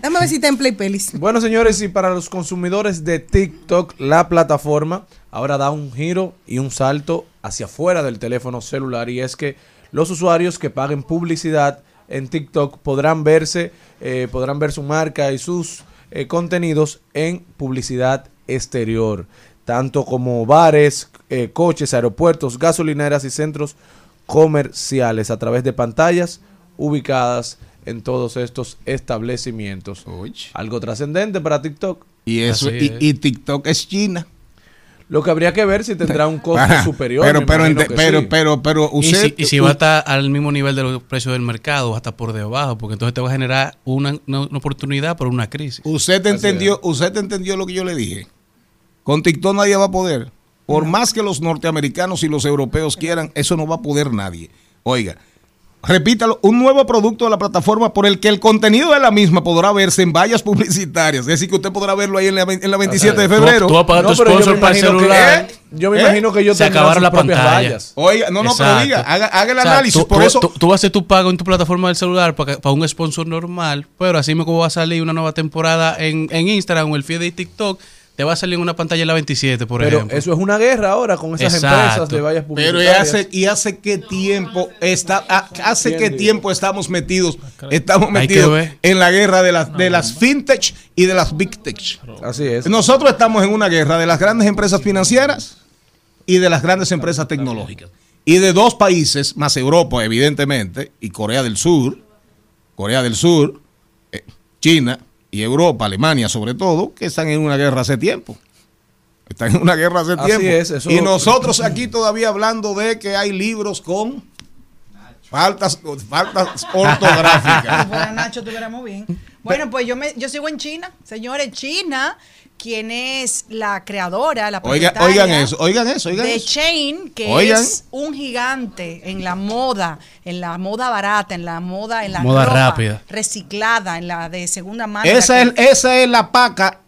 Déjame ver si está en Play Pelis. Bueno, señores, y para los consumidores de TikTok, la plataforma ahora da un giro y un salto hacia afuera del teléfono celular. Y es que los usuarios que paguen publicidad en TikTok podrán verse, eh, podrán ver su marca y sus eh, contenidos en publicidad exterior, tanto como bares, eh, coches, aeropuertos, gasolineras y centros comerciales a través de pantallas ubicadas en todos estos establecimientos. Algo trascendente para TikTok. Y eso, y, TikTok es China. Lo que habría que ver si tendrá un costo Ajá. superior. Pero, pero, ente- pero, sí. pero, pero, Y usted. si, y si va a estar al mismo nivel de los precios del mercado, hasta por debajo, porque entonces te va a generar una, una- una oportunidad por una crisis. Usted entendió, usted entendió lo que yo le dije. Con TikTok nadie va a poder. Por más que los norteamericanos y los europeos quieran, eso no va a poder nadie. Oiga, repítalo, un nuevo producto de la plataforma por el que el contenido de la misma podrá verse en vallas publicitarias. Es decir, que usted podrá verlo ahí en la, ve- en la 27 de febrero. tú vas a pagar tu yo sponsor para el que- celular. ¿Eh? Yo me ¿Eh? imagino que ellos Se acabaron las propias pantallas. vallas. Oiga, no, no, pero diga, haga, haga el O sea, análisis. tú, por tú- eso, tú- tú vas a hacer tu pago en tu plataforma del celular para, para un sponsor normal, pero así mismo como va a salir una nueva temporada en, en Instagram o el feed de TikTok, te va a salir en una pantalla en la 27, por Pero ejemplo. eso es una guerra ahora con esas Exacto. empresas de vallas Pero ¿y publicitarias. hace, y hace qué tiempo está, a- hace qué tiempo estamos metidos, estamos Hay que metidos en la guerra de las de las fintech y de las big tech. Así es. Nosotros estamos en una guerra de las grandes empresas financieras y de las grandes empresas tecnológicas. Y de dos países, más Europa, evidentemente, y Corea del Sur, Corea del Sur, eh, China y Europa, Alemania sobre todo, que están en una guerra hace tiempo. Están en una guerra hace Así tiempo. es, eso- y nosotros aquí todavía hablando de que hay libros con faltas, faltas ortográficas. Si fuera Nacho, estuviéramos bien. Bueno, pues yo me, yo sigo en China. Señores, China, quien es la creadora, la Oiga, propietaria oigan eso, oigan eso, oigan de eso. Chain, que Oigan. es un gigante en la moda, en la moda barata, en la moda, en la Moda ropa rápida. reciclada, en la de segunda mano. Esa es, esa es la paca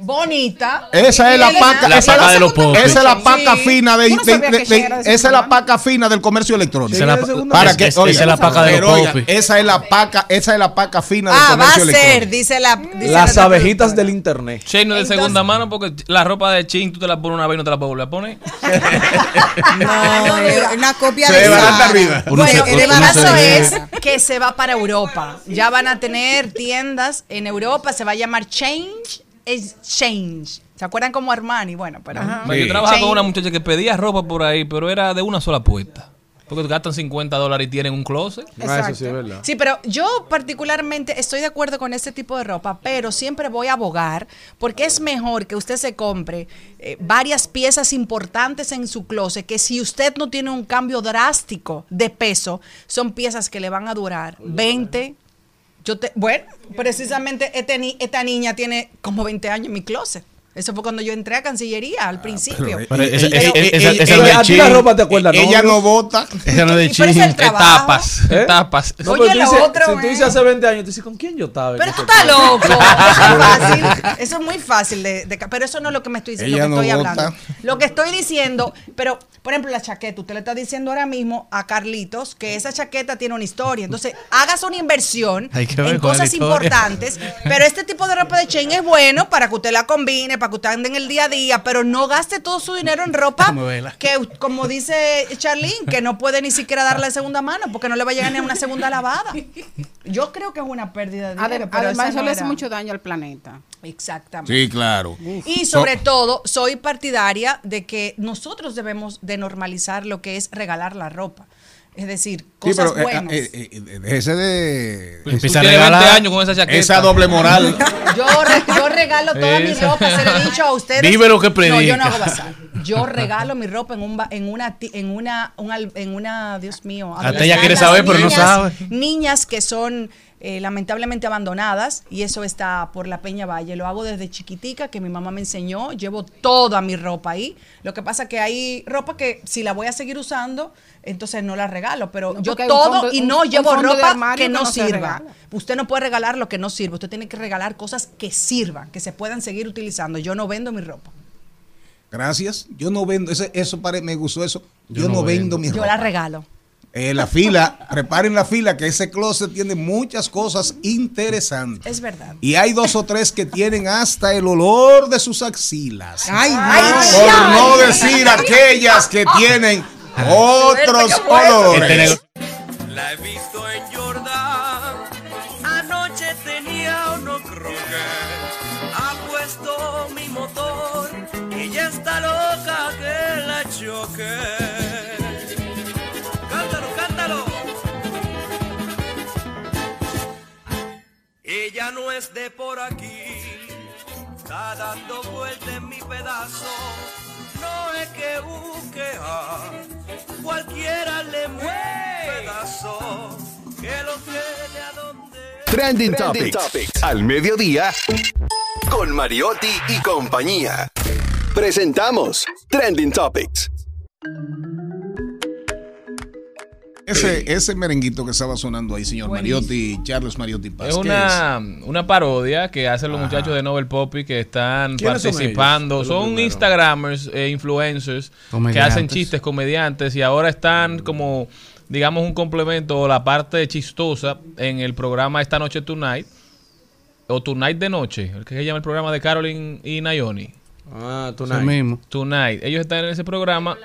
bonita. Esa es la paca, la esa, paca es de los popis. esa es la paca Sí. fina de, de- de- de esa es la paca fina del comercio electrónico. Esa es la- Segunda Para que, es- esa es la paca de los popis. esa es la paca, esa es la paca fina del Ah, va a comercio ser, electrónico. dice la. dice Las la- abejitas del internet. Che, no de Entonces- segunda mano porque la ropa de Chin tú te la pones una vez y no te la puedes volver a poner. No, una copia Se de arriba. Bueno, el ve- es que se va para Europa. Ya van a tener tiendas en Europa. Se va a llamar Change Exchange. ¿Se acuerdan como Armani? Bueno, pero. Yo trabajaba con una muchacha que pedía ropa por ahí, pero era de una sola puesta. Porque gastan 50 dólares y tienen un closet. Ah, eso sí es verdad. Sí, pero yo particularmente estoy de acuerdo con este tipo de ropa, pero siempre voy a abogar porque es mejor que usted se compre eh, varias piezas importantes en su closet que si usted no tiene un cambio drástico de peso, son piezas que le van a durar 20. Yo te, bueno, precisamente este ni- esta niña tiene como 20 años en mi closet. Eso fue cuando yo entré a Cancillería al principio. Pero esa- Ella- ella- ella- ella- ropa te acuerdas, ¿no? Ella no vota. Esa no es de trabajo. Etapas, ¿Eh? etapas. No, Oye, lo dices, otro, si tú dices hace 20 años, tú dices, ¿con quién yo estaba? Pero tú estás loco. Eso es fácil. Eso es muy fácil de, Pero eso no es lo que me estoy diciendo, Ella lo no que estoy vota. hablando. Lo que estoy diciendo, pero, por ejemplo, la chaqueta, usted le está diciendo ahora mismo a Carlitos que esa chaqueta tiene una historia. Entonces, hagas una inversión en cosas importantes. Pero este tipo de ropa de chain es bueno para que usted la combine, para que usted ande en el día a día, pero no gaste todo su dinero en ropa que, como dice Charlene, que no puede ni siquiera darle de segunda mano porque no le va a llegar ni a una segunda lavada. Yo creo que es una pérdida de dinero. Adem- pero Además, eso no le hace mucho daño al planeta. Exactamente. Sí, claro. Y sobre todo, soy partidaria de que nosotros debemos de normalizar lo que es regalar la ropa. Es decir, Sí, cosas pero eh, buenas. eh, eh, eh, déjese de Tú Empieza a tienes 20 regalar. años con esa chaqueta. esa doble moral. Yo, re- yo regalo toda mi ropa, se lo he dicho a ustedes. Vive lo que No, yo predica. no hago bazar. Yo regalo mi ropa en un ba- en una ti- en una un al- en una Dios mío. Hasta ella quiere saber, pero no niñas- sabe. Niñas que son eh, lamentablemente abandonadas y eso está por la Peña Valle. Lo hago desde chiquitica que mi mamá me enseñó. Llevo toda mi ropa ahí. Lo que pasa que hay ropa que si la voy a seguir usando, entonces no la regalo. Pero No, yo todo fondo- y no un llevo ropa que que no, no sirva. Usted no puede regalar lo que no sirve. Usted tiene que regalar cosas que sirvan, que se puedan seguir utilizando. Yo no vendo mi ropa. Gracias. Yo no vendo, ese, eso pare- me gustó eso. Yo, Yo no, no vendo vendo. mi Yo ropa. la regalo. Eh, la fila, preparen la fila, que ese closet tiene muchas cosas interesantes. Es verdad. Y hay dos o tres que tienen hasta el olor de sus axilas. Ay, Por ay, no decir aquellas que tienen otros Este olores. La he visto en Jordan. Anoche tenía uno croquet. Ha puesto mi motor. Ella está loca que la choque. Cántalo, cántalo. Ella no es de por aquí. Está dando vuelta en mi pedazo. No es que busque a cualquiera le mueve Trending, Topics. Al mediodía. Con Mariotti y compañía. Presentamos Trending Topics. ese, ese merenguito que estaba sonando ahí, señor Mariotti, Charles Mariotti Paz. Es ¿qué una, una parodia que hacen los muchachos de Nobel Poppy que están ¿Quiénes son participando. Son. Instagramers, eh, influencers, que hacen chistes, comediantes, y ahora están como, digamos, un complemento o la parte chistosa en el programa Esta Noche Tonight, o Tonight de Noche, el que se llama el programa de Carolyn y Nayoni. Ah, Eso mismo. Tonight. Ellos están en ese programa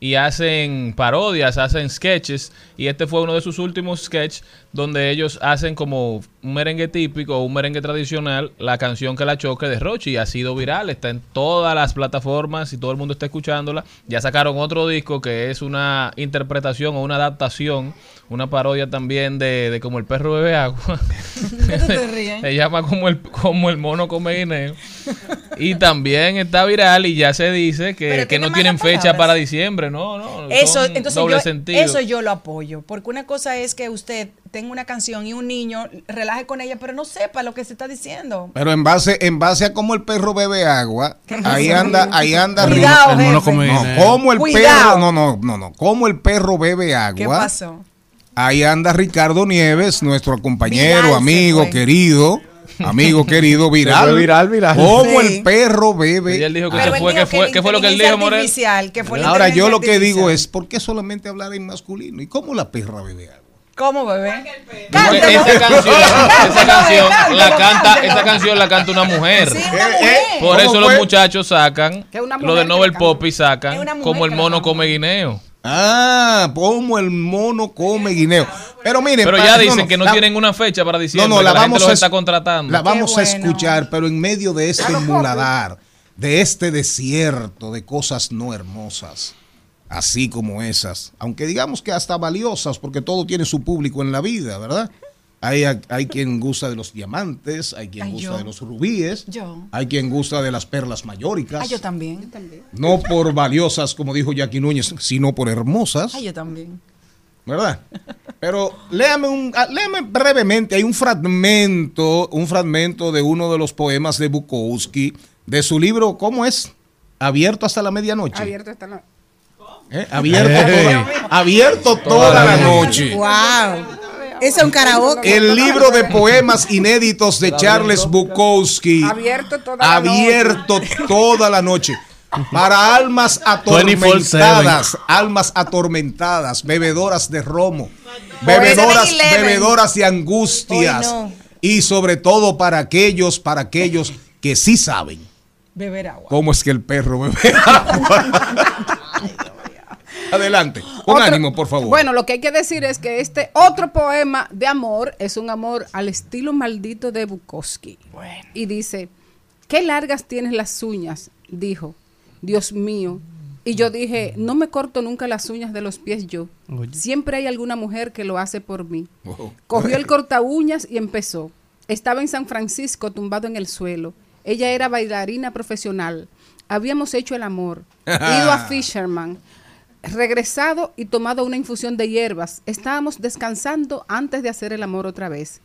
y hacen parodias, hacen sketches. Y este fue uno de sus últimos sketches donde ellos hacen como un merengue típico o un merengue tradicional, la canción que la choque de Rochi. Y ha sido viral, está en todas las plataformas y todo el mundo está escuchándola. Ya sacaron otro disco que es una interpretación o una adaptación, una parodia también de, de como el perro bebe agua. Se llama como el, como el mono come guineo. Y también está viral y ya se dice que, que no tienen fecha para diciembre. No, no. Eso, entonces doble yo, sentido. eso yo lo apoyo, porque una cosa es que usted tenga una canción y un niño relaje con ella, pero no sepa lo que se está diciendo. Pero en base, en base a cómo el perro bebe agua, ahí anda, ahí anda Cuidado. El mono jefe. come no, como el Cuidado. perro, no, no, no, no, como el perro bebe agua. ¿Qué pasó? Ahí anda Ricardo Nieves, nuestro compañero, amigo, querido, amigo querido, viral. fue viral, viral. Como Sí. el perro bebe. Y él dijo que Pero se fue, que fue, ¿qué fue lo que él dijo, Morel? que fue Ahora yo lo que digo es, ¿por qué solamente hablar en masculino? ¿Y cómo la perra bebe agua? ¿Cómo, bebé? Esa canción, esa canción la canta, esa canción la canta una mujer. Sí, una mujer. Por ¿Cómo eso los fue? muchachos sacan, lo de Nobel. Poppy Es sacan como el mono come guineo. Ah, como el mono come guineo. Pero miren, Pero ya dicen que no la- tienen una fecha para diciembre, No, no, que la la, gente vamos los a está es- contratando. La vamos a escuchar, pero en medio de este muladar, de este desierto de cosas no hermosas, así como esas, aunque digamos que hasta valiosas, porque todo tiene su público en la vida, ¿verdad? Hay, hay quien gusta de los diamantes, hay quien Ay, gusta yo. de los rubíes, Yo. hay quien gusta de las perlas mayóricas, Ay, yo también. no por valiosas, como dijo Jackie Núñez, sino por hermosas. Ay, yo también. ¿verdad? Pero léame, un, ah, léame brevemente, hay un fragmento, un fragmento de uno de los poemas de Bukowski, de su libro, ¿cómo es? Abierto hasta la medianoche. Abierto está la... ¿Eh? Abierto, toda, abierto toda la noche. Wow. Ese es un karaoke. El libro de poemas inéditos de Charles Bukowski. Abierto toda la abierto toda la noche. Para almas atormentadas, almas atormentadas, bebedoras de romo, bebedoras, 7-Eleven. bebedoras de angustias. No. Y sobre todo para aquellos, para aquellos que sí saben Beber agua. cómo es que el perro bebe agua. Adelante, con Otro- ánimo, por favor. Bueno, lo que hay que decir es que este otro poema de amor es un amor al estilo maldito de Bukowski. Y dice, qué largas tienes las uñas, dijo, Dios mío. Y yo dije, no me corto nunca las uñas de los pies yo. Oye. Siempre hay alguna mujer que lo hace por mí. Oh. Cogió el corta uñas y empezó. Estaba en San Francisco tumbado en el suelo. Ella era bailarina profesional. Habíamos hecho el amor. Ido a Fisherman. Regresado y tomado una infusión de hierbas. Estábamos descansando antes de hacer el amor otra vez.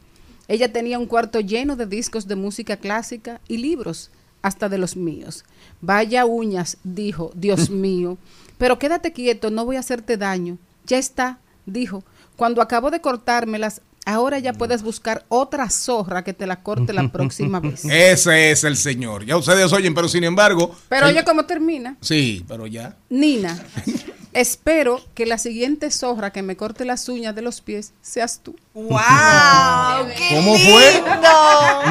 Ella tenía un cuarto lleno de discos de música clásica y libros, hasta de los míos. Vaya uñas, dijo, Dios mío. Pero quédate quieto, no voy a hacerte daño. Ya está, dijo. Cuando acabó de cortármelas, ahora ya puedes buscar otra zorra que te la corte la próxima vez. Ese es el señor. Ya ustedes oyen, pero sin embargo. Pero el- oye cómo termina. Sí, pero ya. Nina, espero que la siguiente zorra que me corte las uñas de los pies seas tú. ¡Wow! ¡Qué ¿Cómo fue?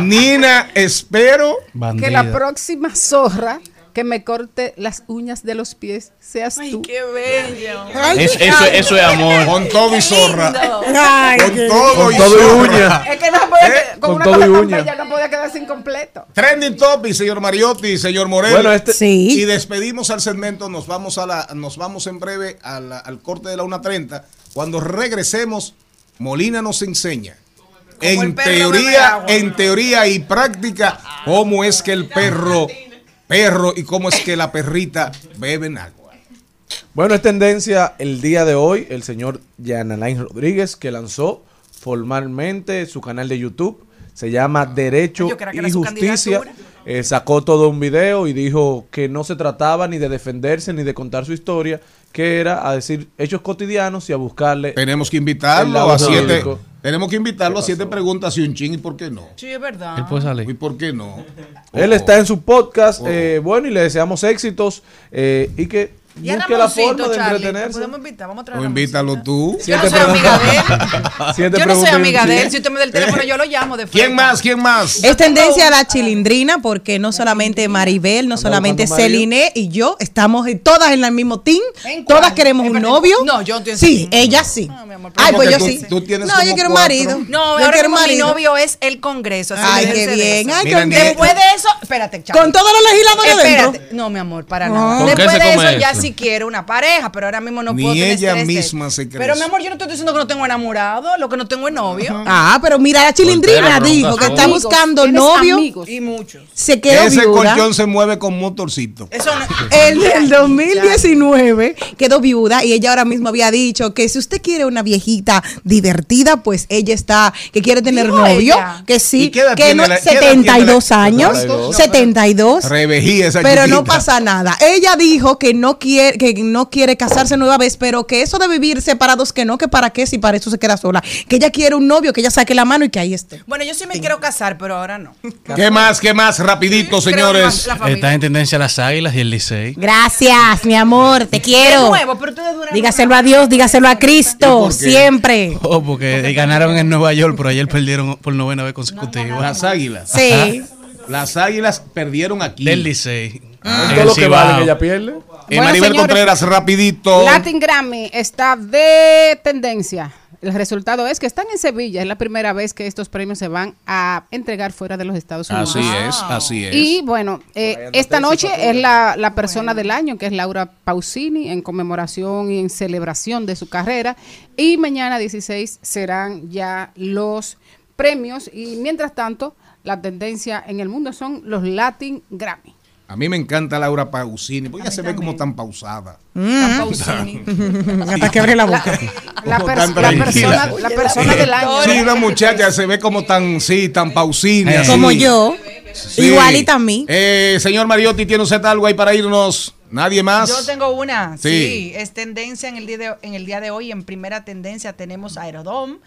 Nina, espero. Que la próxima zorra que me corte las uñas de los pies seas ¡Ay, tú. qué bello! Es- eso, eso es amor. Con todo y zorra. Ay, Con todo Con y todo y zorra. uña. Es que no podía, ¿Eh? con, Con una todo cosa y tan uña. bella no podía quedarse incompleto. Trending topic, señor Mariotti, señor Moreno. Bueno, este- Sí. Y despedimos al segmento. Nos vamos a la, nos vamos en breve a la- al corte de la 1.30. Cuando regresemos, Molina nos enseña. En teoría, agua. en teoría y práctica, cómo es que el perro, perro y cómo es que la perrita beben agua. Bueno, es tendencia el día de hoy el señor Jan Alain Rodríguez que lanzó formalmente su canal de YouTube. Se llama Derecho Yo creía que y era su Justicia. Eh, sacó todo un video y dijo que no se trataba ni de defenderse ni de contar su historia, que era a decir hechos cotidianos y a buscarle. Tenemos que invitarlo a siete. Tenemos que invitarlo a siete preguntas y un chin y por qué no. Sí, es verdad. Él puede salir. ¿Y por qué no? Él está en su podcast, eh, bueno, y le deseamos éxitos eh, y que busque la forma de Charlie, ¿lo entretenerse. podemos invitar? Vamos a traer O invítalo tú. Yo no soy amiga de él. Yo no soy amiga de él. Si usted me da el teléfono, yo lo llamo de ¿Quién frente. más? ¿Quién más? Es tendencia a la chilindrina porque no solamente Maribel, no solamente marido. Celine y yo estamos todas en el mismo team. Todas queremos un novio. no, yo no estoy en ese Sí, team. ella sí. mi amor, Ay, ¿Cómo pues yo tú- sí. tú tienes No, yo quiero un marido. No, yo quiero mismo mi marido. novio es el Congreso. así Ay, que qué bien. Ay, con, ni- Después de eso, espérate, Charlie. con todos los legisladores dentro. No, mi amor, para nada. ¿Con qué Después de eso, ya sí quiero una pareja, pero ahora mismo no Ni puedo tener ella estrés misma se cree Pero mi amor, yo no estoy diciendo que no tengo enamorado, lo que no tengo es novio. Ah, pero mira, la chilindrina dijo que está buscando novio. amigos. Y muchos. Se quedó Ese viuda. colchón se mueve con motorcito. Eso no. El del 2019 quedó viuda y ella ahora mismo había dicho que si usted quiere una viejita divertida, pues ella está, que quiere tener novio, ella. que sí, ¿Y qué edad que tiene no, la- qué edad tiene 72 la- años, 72? 72. Revejí esa Pero no pasa nada. Ella dijo que no quiere que no quiere casarse nueva vez, pero que eso de vivir separados que no, que para qué si para eso se queda sola. Que ella quiere un novio, que ella saque la mano y que ahí esté. Bueno, yo sí me quiero casar, pero ahora no. ¿Qué más? ¿Qué más? Rapidito, señores. más la familia. Está en tendencia las águilas y el Licey. Gracias, mi amor, te quiero. nuevo, pero. Dígaselo a Dios, dígaselo a Cristo, siempre. Oh, porque ganaron en Nueva York, pero ayer perdieron por novena vez consecutiva. Las águilas. Sí. Las águilas perdieron aquí. Del Licey. Ah, todo lo que vale ella pierde. Eh, Bueno, Maribel señores, Contreras, rapidito. Latin Grammy está de tendencia. El resultado es que están en Sevilla. Es la primera vez que estos premios se van a entregar fuera de los Estados Unidos. Así es, así es. Y bueno, eh, esta noche es la, la persona del año, que es Laura Pausini, en conmemoración y en celebración de su carrera. Y mañana 16 serán ya los premios. Y mientras tanto, la tendencia en el mundo son los Latin Grammy. A mí me encanta Laura Pausini, porque ella se ve como tan pausada. Tan Pausini. Hasta que abre la boca. La, pers- la persona, la persona del año. Sí, una muchacha se ve como tan, sí, tan pausini. Eh. Como yo. Sí. Igualita a mí. Eh, señor Mariotti, ¿tiene usted algo ahí para irnos? ¿Nadie más? Yo tengo una, sí. Sí. es tendencia en el, día de, en el día de hoy. En primera tendencia tenemos Aerodom,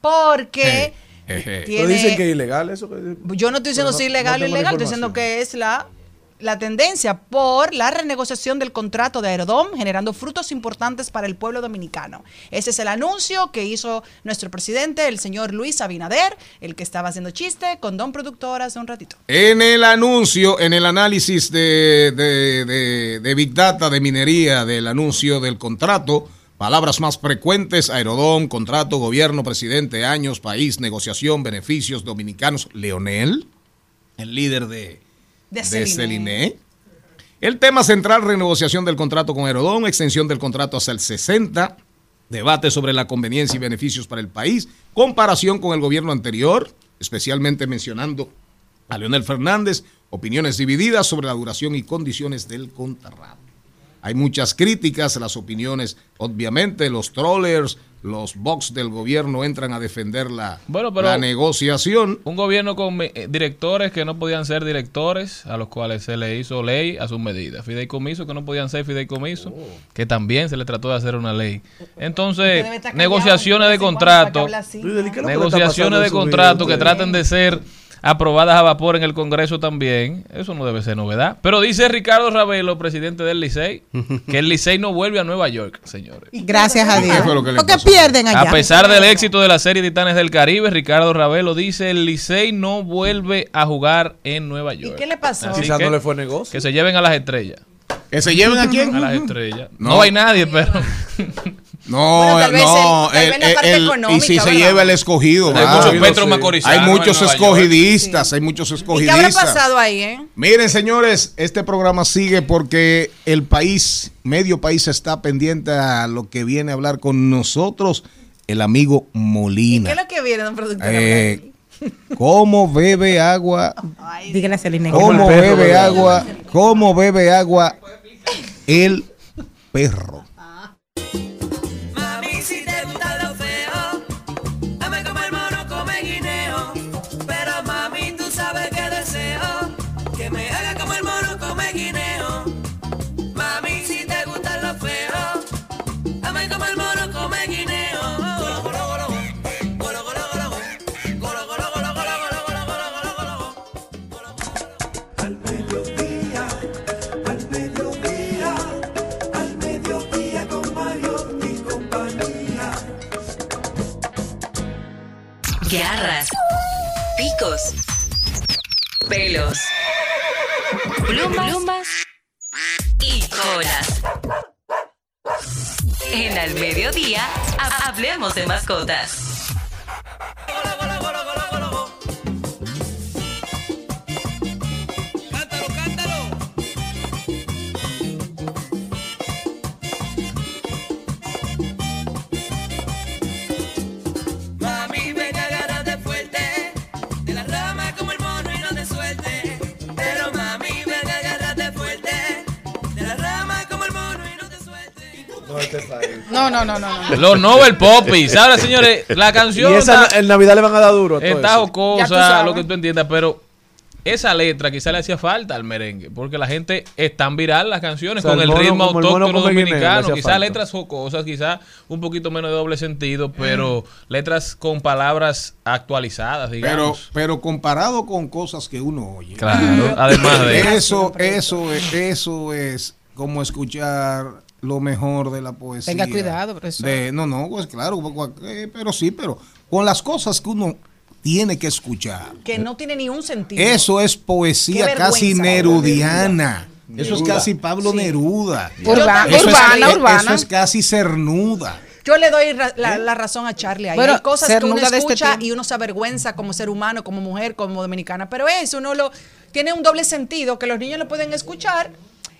porque Jeje. Pero tiene... dicen que es ilegal eso. que- Yo no estoy diciendo si no- ilegal o ilegal, estoy diciendo que es la, la tendencia por la renegociación del contrato de Aerodom, generando frutos importantes para el pueblo dominicano. Ese es el anuncio que hizo nuestro presidente, el señor Luis Abinader, el que estaba haciendo chiste con Don Productora hace un ratito. En el anuncio, en el análisis de, de- de- de Big Data, de minería, del anuncio del contrato, palabras más frecuentes, aerodón, contrato, gobierno, presidente, años, país, negociación, beneficios dominicanos. Leonel, el líder de, De de Celine. El tema central, renegociación del contrato con Aerodón, extensión del contrato hasta el 60, debate sobre la conveniencia y beneficios para el país, comparación con el gobierno anterior, especialmente mencionando a Leonel Fernández, opiniones divididas sobre la duración y condiciones del contrato. Hay muchas críticas, las opiniones, obviamente, los trollers, los box del gobierno entran a defender la, Bueno, pero- la negociación. Un gobierno con eh, directores que no podían ser directores, a los cuales se le hizo ley a sus medidas. Fideicomisos que no podían ser fideicomisos, que también se le trató de hacer una ley. Entonces, callado, negociaciones de contrato, hable así. ¿qué es lo que le está negociaciones de contrato que traten de ser aprobadas a vapor en el Congreso también, eso no debe ser novedad. Pero dice Ricardo Ravelo, presidente del Licey, que el Licey no vuelve a Nueva York, señores. Gracias a Dios. ¿Qué fue lo que le Porque pasó? pierden allá. A pesar del éxito de la serie Titanes del Caribe, Ricardo Ravelo dice el Licey no vuelve a jugar en Nueva ¿Y York. qué le pasó? Así Quizás que- no le fue negocio. Que se lleven a las estrellas. ¿Que se lleven a quién? A las estrellas. No, No. hay nadie, pero. No, Bueno, tal vez no, el- tal el- vez la parte el- y económica, si se lleva el escogido, Hay muchos hay muchos escogidistas, hay muchos ¿Y qué escogidistas. habrá pasado ahí, eh? Miren, señores, este programa sigue porque el país, medio país está pendiente a lo que viene a hablar con nosotros el amigo ¿Qué Molina. es lo que viene, don productor? Eh, ¿Cómo bebe agua? Dígale a ¿Cómo bebe agua? ¿Cómo bebe agua el perro? Garras, picos, pelos, plumas, plumas. Y colas. En al mediodía, ha- hablemos de mascotas. No, no, no, no. no. Los Nobel Poppies. Ahora, señores, la canción. Y esa está- en Navidad le van a dar duro a todo Está eso. Jocosa, lo que tú entiendas, pero esa letra quizá le hacía falta al merengue, porque la gente es tan viral las canciones O sea, con el el, mono- ritmo el mono autóctono dominicano, hacía quizá falta. letras jocosas, quizá un poquito menos de doble sentido, pero letras con palabras actualizadas, Pero, digamos. pero comparado con cosas que uno oye. Claro, además de- eso, eso, es- eso es como escuchar lo mejor de la poesía. Tenga cuidado, profesor. De- no, no, pues claro, eh, pero sí, pero con las cosas que uno tiene que escuchar. Que no tiene ni un sentido. Eso es poesía casi nerudiana. Eso es casi Pablo Sí. Neruda. Eso urbana, eh, urbana. Eso es casi cernuda. Yo le doy ra- la, la razón a Charlie ahí. Bueno, Hay cosas que uno este escucha y uno se avergüenza como ser humano, como mujer, como dominicana. Pero eso uno lo tiene un doble sentido que los niños lo pueden escuchar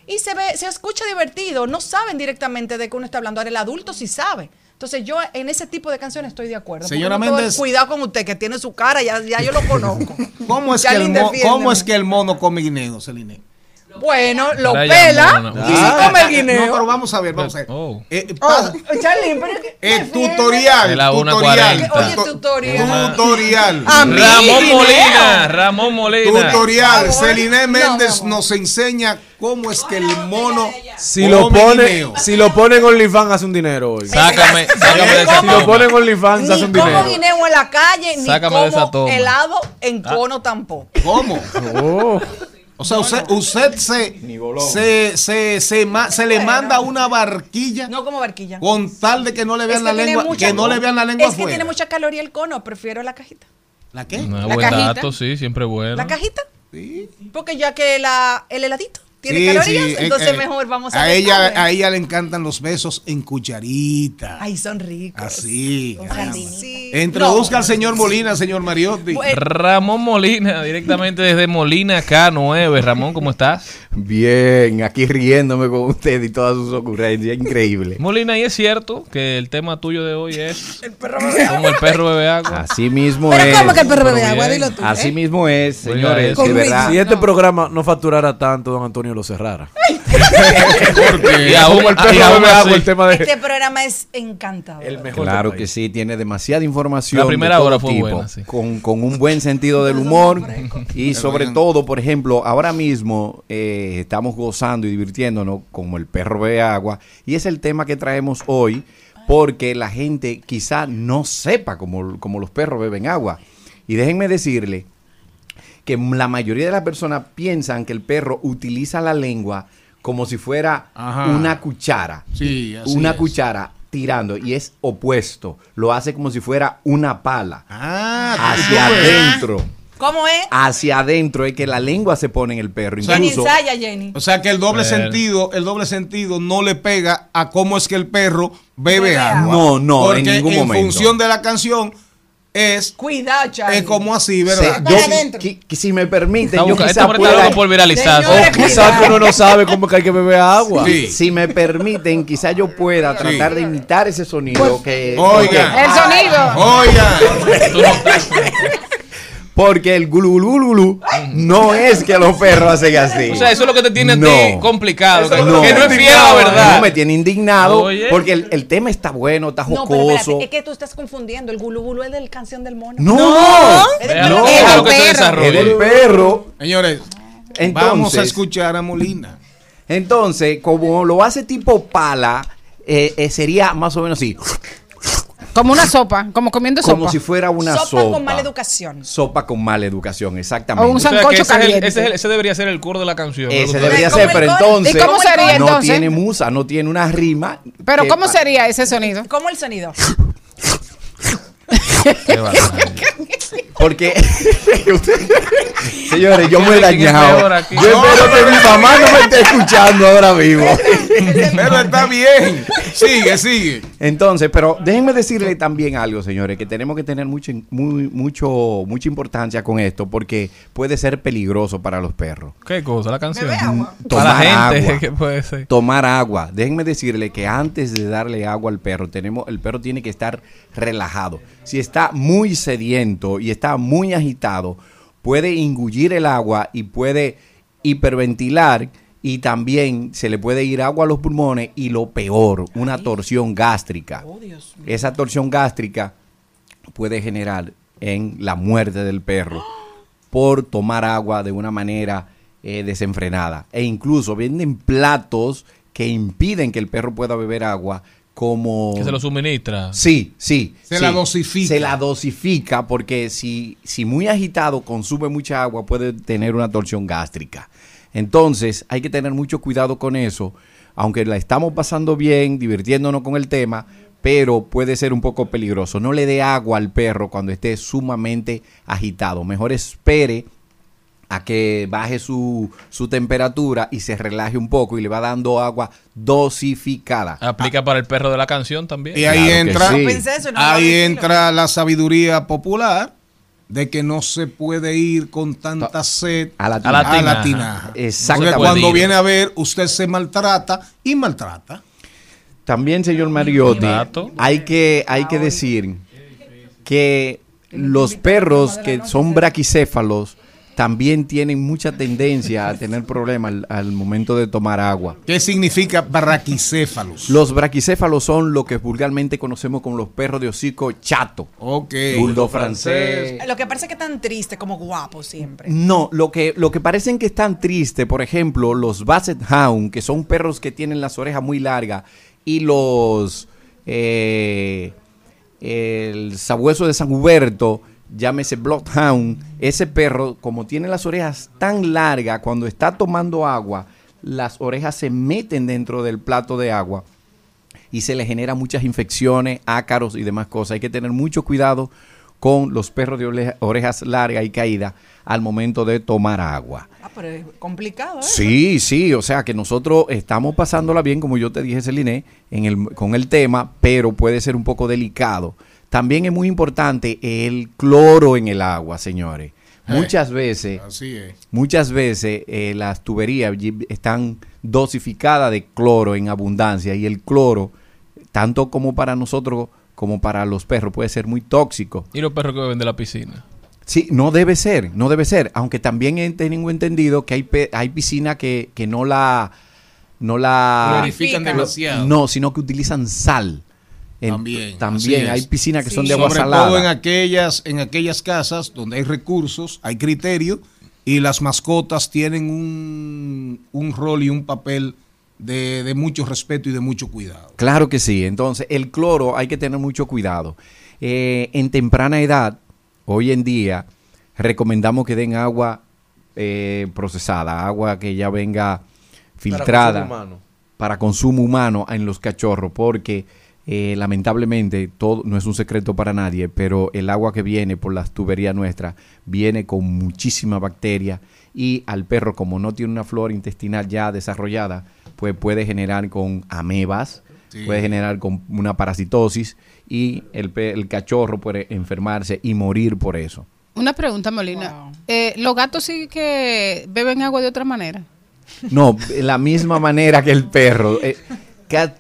y se ve, se escucha divertido. No saben directamente de qué uno está hablando. Ahora el adulto sí sabe. Entonces yo en ese tipo de canciones estoy de acuerdo. Señora Méndez. Cuidado con usted que tiene su cara, ya, ya yo lo conozco. ¿Cómo es, que el, mo-. ¿Cómo es que el mono come guineo, Celine? Bueno, lo Para pela y sí Ah, come el guineo. No, pero vamos a ver, vamos a ver. Oh. Eh, Oh, pero que- eh, defiende. tutorial. Tutorial. 1:40. Oye, tutorial. Tutorial. Ramón. Molina, Ramón Molina. Tutorial. Celine Méndez nos enseña cómo es que el mono Si lo pone, guineo. si lo pone en OnlyFans hace un dinero hoy. Sácame, sácame de esa Si lo toma. pone en OnlyFans hace Ni un como dinero. guineo en la calle, ni Sácame de esa como toma. helado en cono tampoco. ¿Cómo? Oh. O sea, usted, usted se, se, se, se, se le manda una barquilla No como barquilla. con tal de que no le Es vean que la lengua, mucha- que no le vean la lengua Es que afuera. tiene mucha caloría el cono, prefiero la cajita. ¿La qué? Ah, La buen cajita. dato, sí, siempre bueno. ¿La cajita? Sí. Porque ya que la, el heladito tiene Sí, calorías, sí, eh, entonces eh, mejor vamos a a ella, a ella le encantan los besos en cucharita. Ay, son ricos. Así. Sí. Introduzca al señor Molina, señor Mariotti. Bueno. Ramón Molina, directamente desde Molina K9. Ramón, ¿cómo estás? Bien, aquí riéndome con usted y todas sus ocurrencias, increíble. Molina, ¿y es cierto que el tema tuyo de hoy es como el perro bebe agua? Así mismo Pero es. ¿cómo que el perro bebe agua? bien. Dilo tú. Así ¿eh? mismo es, señores, de verdad. Si este programa no facturara tanto, don Antonio lo cerrara. Y aún, el y perro aún bebe agua, así, el tema de... Este programa es encantador. El mejor Claro que sí, tiene demasiada información. La primera hora fue tipo, buena, sí. con, con un buen sentido del humor y sobre todo, por ejemplo, ahora mismo eh, estamos gozando y divirtiéndonos como el perro ve agua y es el tema que traemos hoy porque la gente quizá no sepa cómo, cómo los perros beben agua. Y déjenme decirle que la mayoría de las personas piensan que el perro utiliza la lengua como si fuera Ajá. una cuchara Sí, así una es. cuchara tirando y es opuesto. Lo hace como si fuera una pala. Ah, Hacia tú adentro. ¿Cómo es? Hacia adentro es que la lengua se pone en el perro. Jenny Incluso, ensaya, Jenny. O sea que el doble Pero- sentido, el doble sentido no le pega a cómo es que el perro bebe Bebe agua. No, no, en ningún en momento. función de la canción es, Cuidado, Charlie. es como así, ¿verdad? yo- si me permiten, Está yo busca- este pueda, por O quizás que uno no sabe cómo que hay que beber agua. Sí. si me permiten, quizá yo pueda Sí. tratar de imitar ese sonido que Oiga. El sonido. Oiga, porque el gulu gulu gulu gulu no es que los perros hacen así. O sea, eso es lo que te tiene a No. ti complicado. Que No. no, que no es fiel a la verdad. No, me tiene indignado Oye. porque el, el tema está bueno, está No, pero jocoso. espérate, es que tú estás confundiendo. El gulu gulu es del canción del mono. No, Es del No. déjalo que se perro. es del perro. señores, Entonces, vamos a escuchar a Molina. entonces, como lo hace tipo pala, eh, eh, sería más o menos así, Como una sopa, como comiendo sopa. como si fuera una sopa, sopa. con mala educación. Sopa con mala educación, exactamente. O un O sea, sancocho ese, es el- caliente. ese es el- ese debería ser el coro de la canción. Ese ¿no? debería ser, pero entonces ¿Y cómo sería no entonces? tiene musa, no tiene una rima. Pero ¿cómo sería ese sonido? ¿Cómo el sonido? Qué. Porque, usted- señores, yo me he ¿Quién es dañado. Yo espero que mi mamá no me esté escuchando ahora mismo. Pero está bien. Sigue, sigue. Entonces, pero déjenme decirle también algo, señores, que tenemos que tener mucho, muy, mucho, mucha importancia con esto porque puede ser peligroso para los perros. ¿Qué cosa? La canción. Tomar Para la gente, agua. ¿qué puede ser? Tomar agua. Déjenme decirle que antes de darle agua al perro, tenemos, el perro tiene que estar relajado. Si está muy sediento y está muy agitado, puede engullir el agua y puede hiperventilar y también se le puede ir agua a los pulmones y lo peor, una torsión gástrica. Esa torsión gástrica puede generar en la muerte del perro por tomar agua de una manera eh, desenfrenada. E incluso venden platos que impiden que el perro pueda beber agua como... Que se lo suministra. Sí, sí. Se sí. la dosifica. Se la dosifica porque si, si muy agitado consume mucha agua puede tener una torsión gástrica. Entonces hay que tener mucho cuidado con eso, aunque la estamos pasando bien, divirtiéndonos con el tema, pero puede ser un poco peligroso. No le dé agua al perro cuando esté sumamente agitado. Mejor espere a que baje su, su temperatura y se relaje un poco y le va dando agua dosificada. Aplica para el perro de la canción también. Y ahí Claro entra, sí. Pensé eso, no lo ahí entra la sabiduría popular de que no se puede ir con tanta sed A la A la a la. Exactamente. Porque cuando viene a ver, usted se maltrata y maltrata. También, señor Mariotti, hay que, hay que decir que los perros que son braquicéfalos también tienen mucha tendencia a tener problemas al, al momento de tomar agua. ¿Qué significa braquicéfalos? Los braquicéfalos son lo que vulgarmente conocemos como los perros de hocico chato. Ok. Bulldog francés. Lo que parece que tan triste como guapo siempre. No, lo que, lo que parecen que están tristes, por ejemplo, los Basset Hound, que son perros que tienen las orejas muy largas, y los eh, el sabueso de San Huberto, llámese Bloodhound, ese perro, como tiene las orejas tan largas, cuando está tomando agua, las orejas se meten dentro del plato de agua y se le genera muchas infecciones, ácaros y demás cosas. Hay que tener mucho cuidado con los perros de orejas largas y caídas al momento de tomar agua. Ah, pero es complicado, ¿eh? Sí, sí, o sea que nosotros estamos pasándola bien, como yo te dije, Celine, en el, con el tema, pero puede ser un poco delicado. También es muy importante el cloro en el agua, señores. Muchas veces, Así es. muchas veces eh, las tuberías están dosificadas de cloro en abundancia y el cloro, tanto como para nosotros como para los perros, puede ser muy tóxico. Y los perros que beben de la piscina. Sí, no debe ser, no debe ser. Aunque también he tengo entendido que hay, pe- hay piscinas que, que no la... No la... Glorifican demasiado. No, sino que utilizan sal. En- También. También hay piscinas que son de agua Sobre salada. todo en aquellas, en aquellas casas donde hay recursos, hay criterio y las mascotas tienen un, un rol y un papel de, de mucho respeto y de mucho cuidado. Claro que sí. Entonces, el cloro hay que tener mucho cuidado. Eh, en temprana edad, hoy en día, recomendamos que den agua eh, procesada, agua que ya venga filtrada consumo humano. para consumo humano en los cachorros, porque eh, lamentablemente todo no es un secreto para nadie, pero el agua que viene por las tuberías nuestras viene con muchísima bacteria y al perro como no tiene una flora intestinal ya desarrollada, pues puede generar con amebas, Sí. puede generar con una parasitosis y el, pe- el cachorro puede enfermarse y morir por eso. Una pregunta, Molina. Eh, ¿Los gatos sí que beben agua de otra manera? No, de la misma manera que el perro. Eh,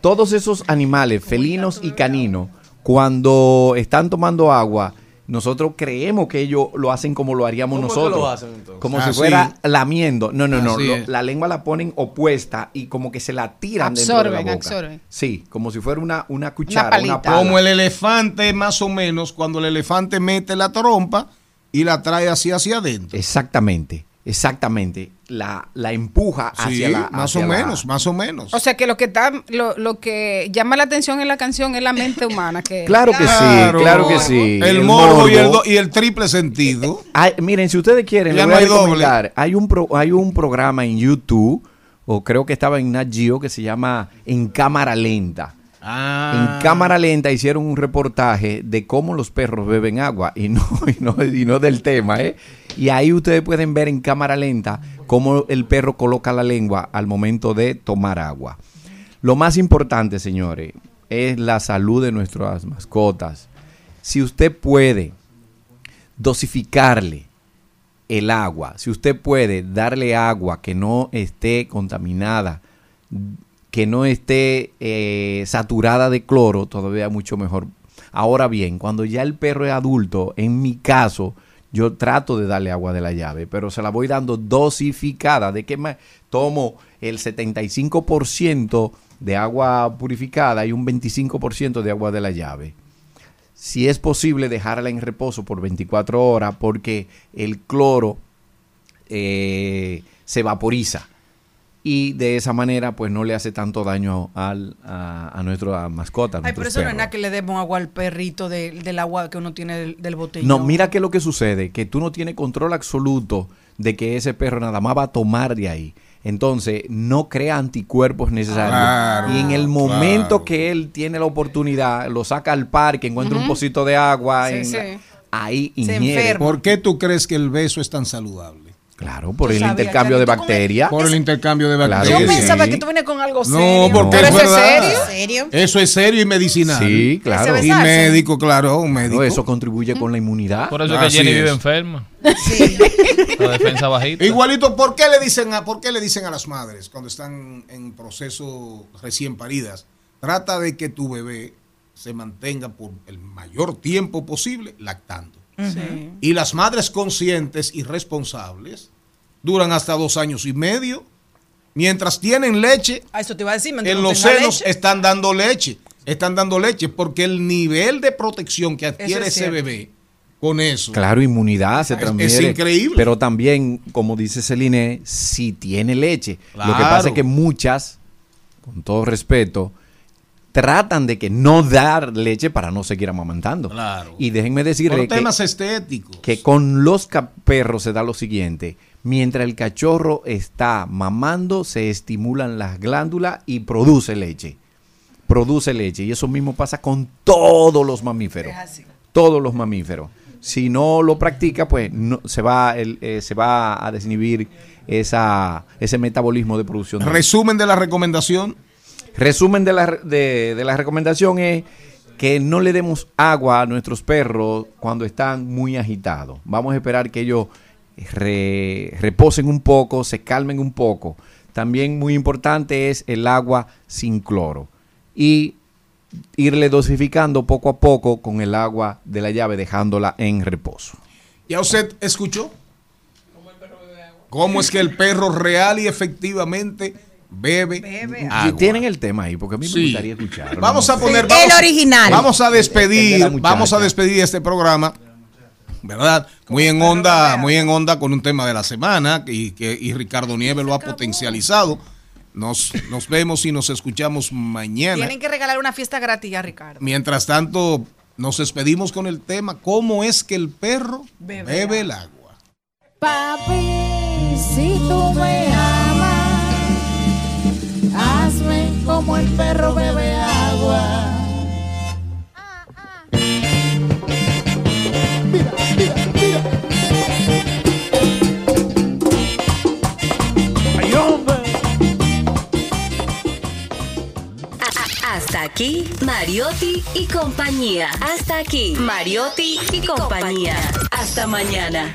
todos esos animales, felinos y caninos, cuando están tomando agua, nosotros creemos que ellos lo hacen como lo haríamos ¿Cómo es que nosotros. lo hacen, entonces? Como Así. si fuera lamiendo. No, no, no. Lo- la lengua la ponen opuesta y como que se la tiran dentro de Absorben, la boca. absorben. Sí, como si fuera una, una cuchara, una pala. Como el elefante, más o menos, cuando el elefante mete la trompa y la trae así hacia adentro. Exactamente. Exactamente, la, la empuja hacia Sí, la... más hacia o la- menos, más o menos. O sea que lo que está, lo, lo que llama la atención en la canción es la mente humana. Que Claro que sí, claro que sí. El, morbo, y, el do- y el triple sentido. Ay, miren, si ustedes quieren, Ya les no voy a hay doble. recomendar. Hay un, pro- hay un programa en YouTube, o creo que estaba en Nat Geo, que se llama En Cámara Lenta. Ah. En cámara lenta hicieron un reportaje de cómo los perros beben agua y no, y no, y no del tema, ¿eh? Y ahí ustedes pueden ver en cámara lenta cómo el perro coloca la lengua al momento de tomar agua. Lo más importante, señores, es la salud de nuestras mascotas. Si usted puede dosificarle el agua, si usted puede darle agua que no esté contaminada, que no esté eh, saturada de cloro, todavía mucho mejor. Ahora bien, cuando ya el perro es adulto, en mi caso, yo trato de darle agua de la llave, pero se la voy dando dosificada. ¿De qué más? Tomo el 75% de agua purificada y un 25% de agua de la llave. Si es posible dejarla en reposo por 24 horas porque el cloro eh, se vaporiza y de esa manera pues no le hace tanto daño al, a, a nuestra mascota. a Ay, pero eso no es nada que le demos agua al perrito de- del agua que uno tiene del, del botellón. No, mira qué es lo que sucede, que tú no tienes control absoluto de que ese perro nada más va a tomar de ahí. Entonces, no crea anticuerpos necesarios. Claro, y en el momento claro. que él tiene la oportunidad, lo saca al parque, encuentra un pocito de agua, Sí, en sí. la- ahí ingiere. ¿Por qué tú crees que el beso es tan saludable? Claro, por el intercambio de bacterias. Por el intercambio de bacterias. Yo pensaba sí. que tú venías con algo No, serio. porque ¿Pero es eso es serio? Eso es serio y medicinal. Sí, claro. Y médico, claro, un médico. No, eso contribuye con la inmunidad. Por eso es que Jenny es. vive enferma. La defensa bajita. Igualito, ¿por qué le dicen a, por qué le dicen a las madres cuando están en proceso recién paridas? Trata de que tu bebé se mantenga por el mayor tiempo posible lactando. Sí. Y las madres conscientes y responsables duran hasta dos años y medio. Mientras tienen leche, Ah, eso te iba a decir. en los senos leche. están dando leche. Están dando leche porque el nivel de protección que adquiere es ese bebé con eso. Claro, inmunidad se Es- transmite. es increíble. Pero también, como dice Celine, si tiene leche. Lo que pasa es que muchas, con todo respeto, tratan de que no dar leche para no seguir amamantando. Claro. Y déjenme decirle Por que, temas estéticos. que con los perros se da lo siguiente. Mientras el cachorro está mamando, se estimulan las glándulas y produce leche. Produce leche. Y eso mismo pasa con todos los mamíferos. Todos los mamíferos. Si no lo practica, pues no, se, va el- eh, se va a desinhibir esa, ese metabolismo de producción. Resumen de la recomendación. Resumen de la, de, de la recomendación es que no le demos agua a nuestros perros cuando están muy agitados. Vamos a esperar que ellos re- reposen un poco, se calmen un poco. También muy importante es el agua sin cloro. Y irle dosificando poco a poco con el agua de la llave, dejándola en reposo. ¿Ya usted escuchó? ¿Cómo es que el perro real y efectivamente bebe, agua? Tienen el tema ahí, porque a mí me gustaría escucharlo. Vamos a poner. El vamos- original. Vamos a El de despedir, vamos a despedir este programa, ¿verdad? Muy en onda, muy en onda con un tema de la semana y que y Ricardo Nieves lo ha potencializado. Nos, nos vemos y nos escuchamos mañana. Tienen que regalar una fiesta gratis a Ricardo. Mientras tanto, nos despedimos con el tema ¿Cómo es que el perro Bebe bebe el agua? Papi, si tú me hazme como el perro bebe agua. Hasta aquí, Mariotti y compañía. Hasta aquí, Mariotti y compañía. Hasta mañana.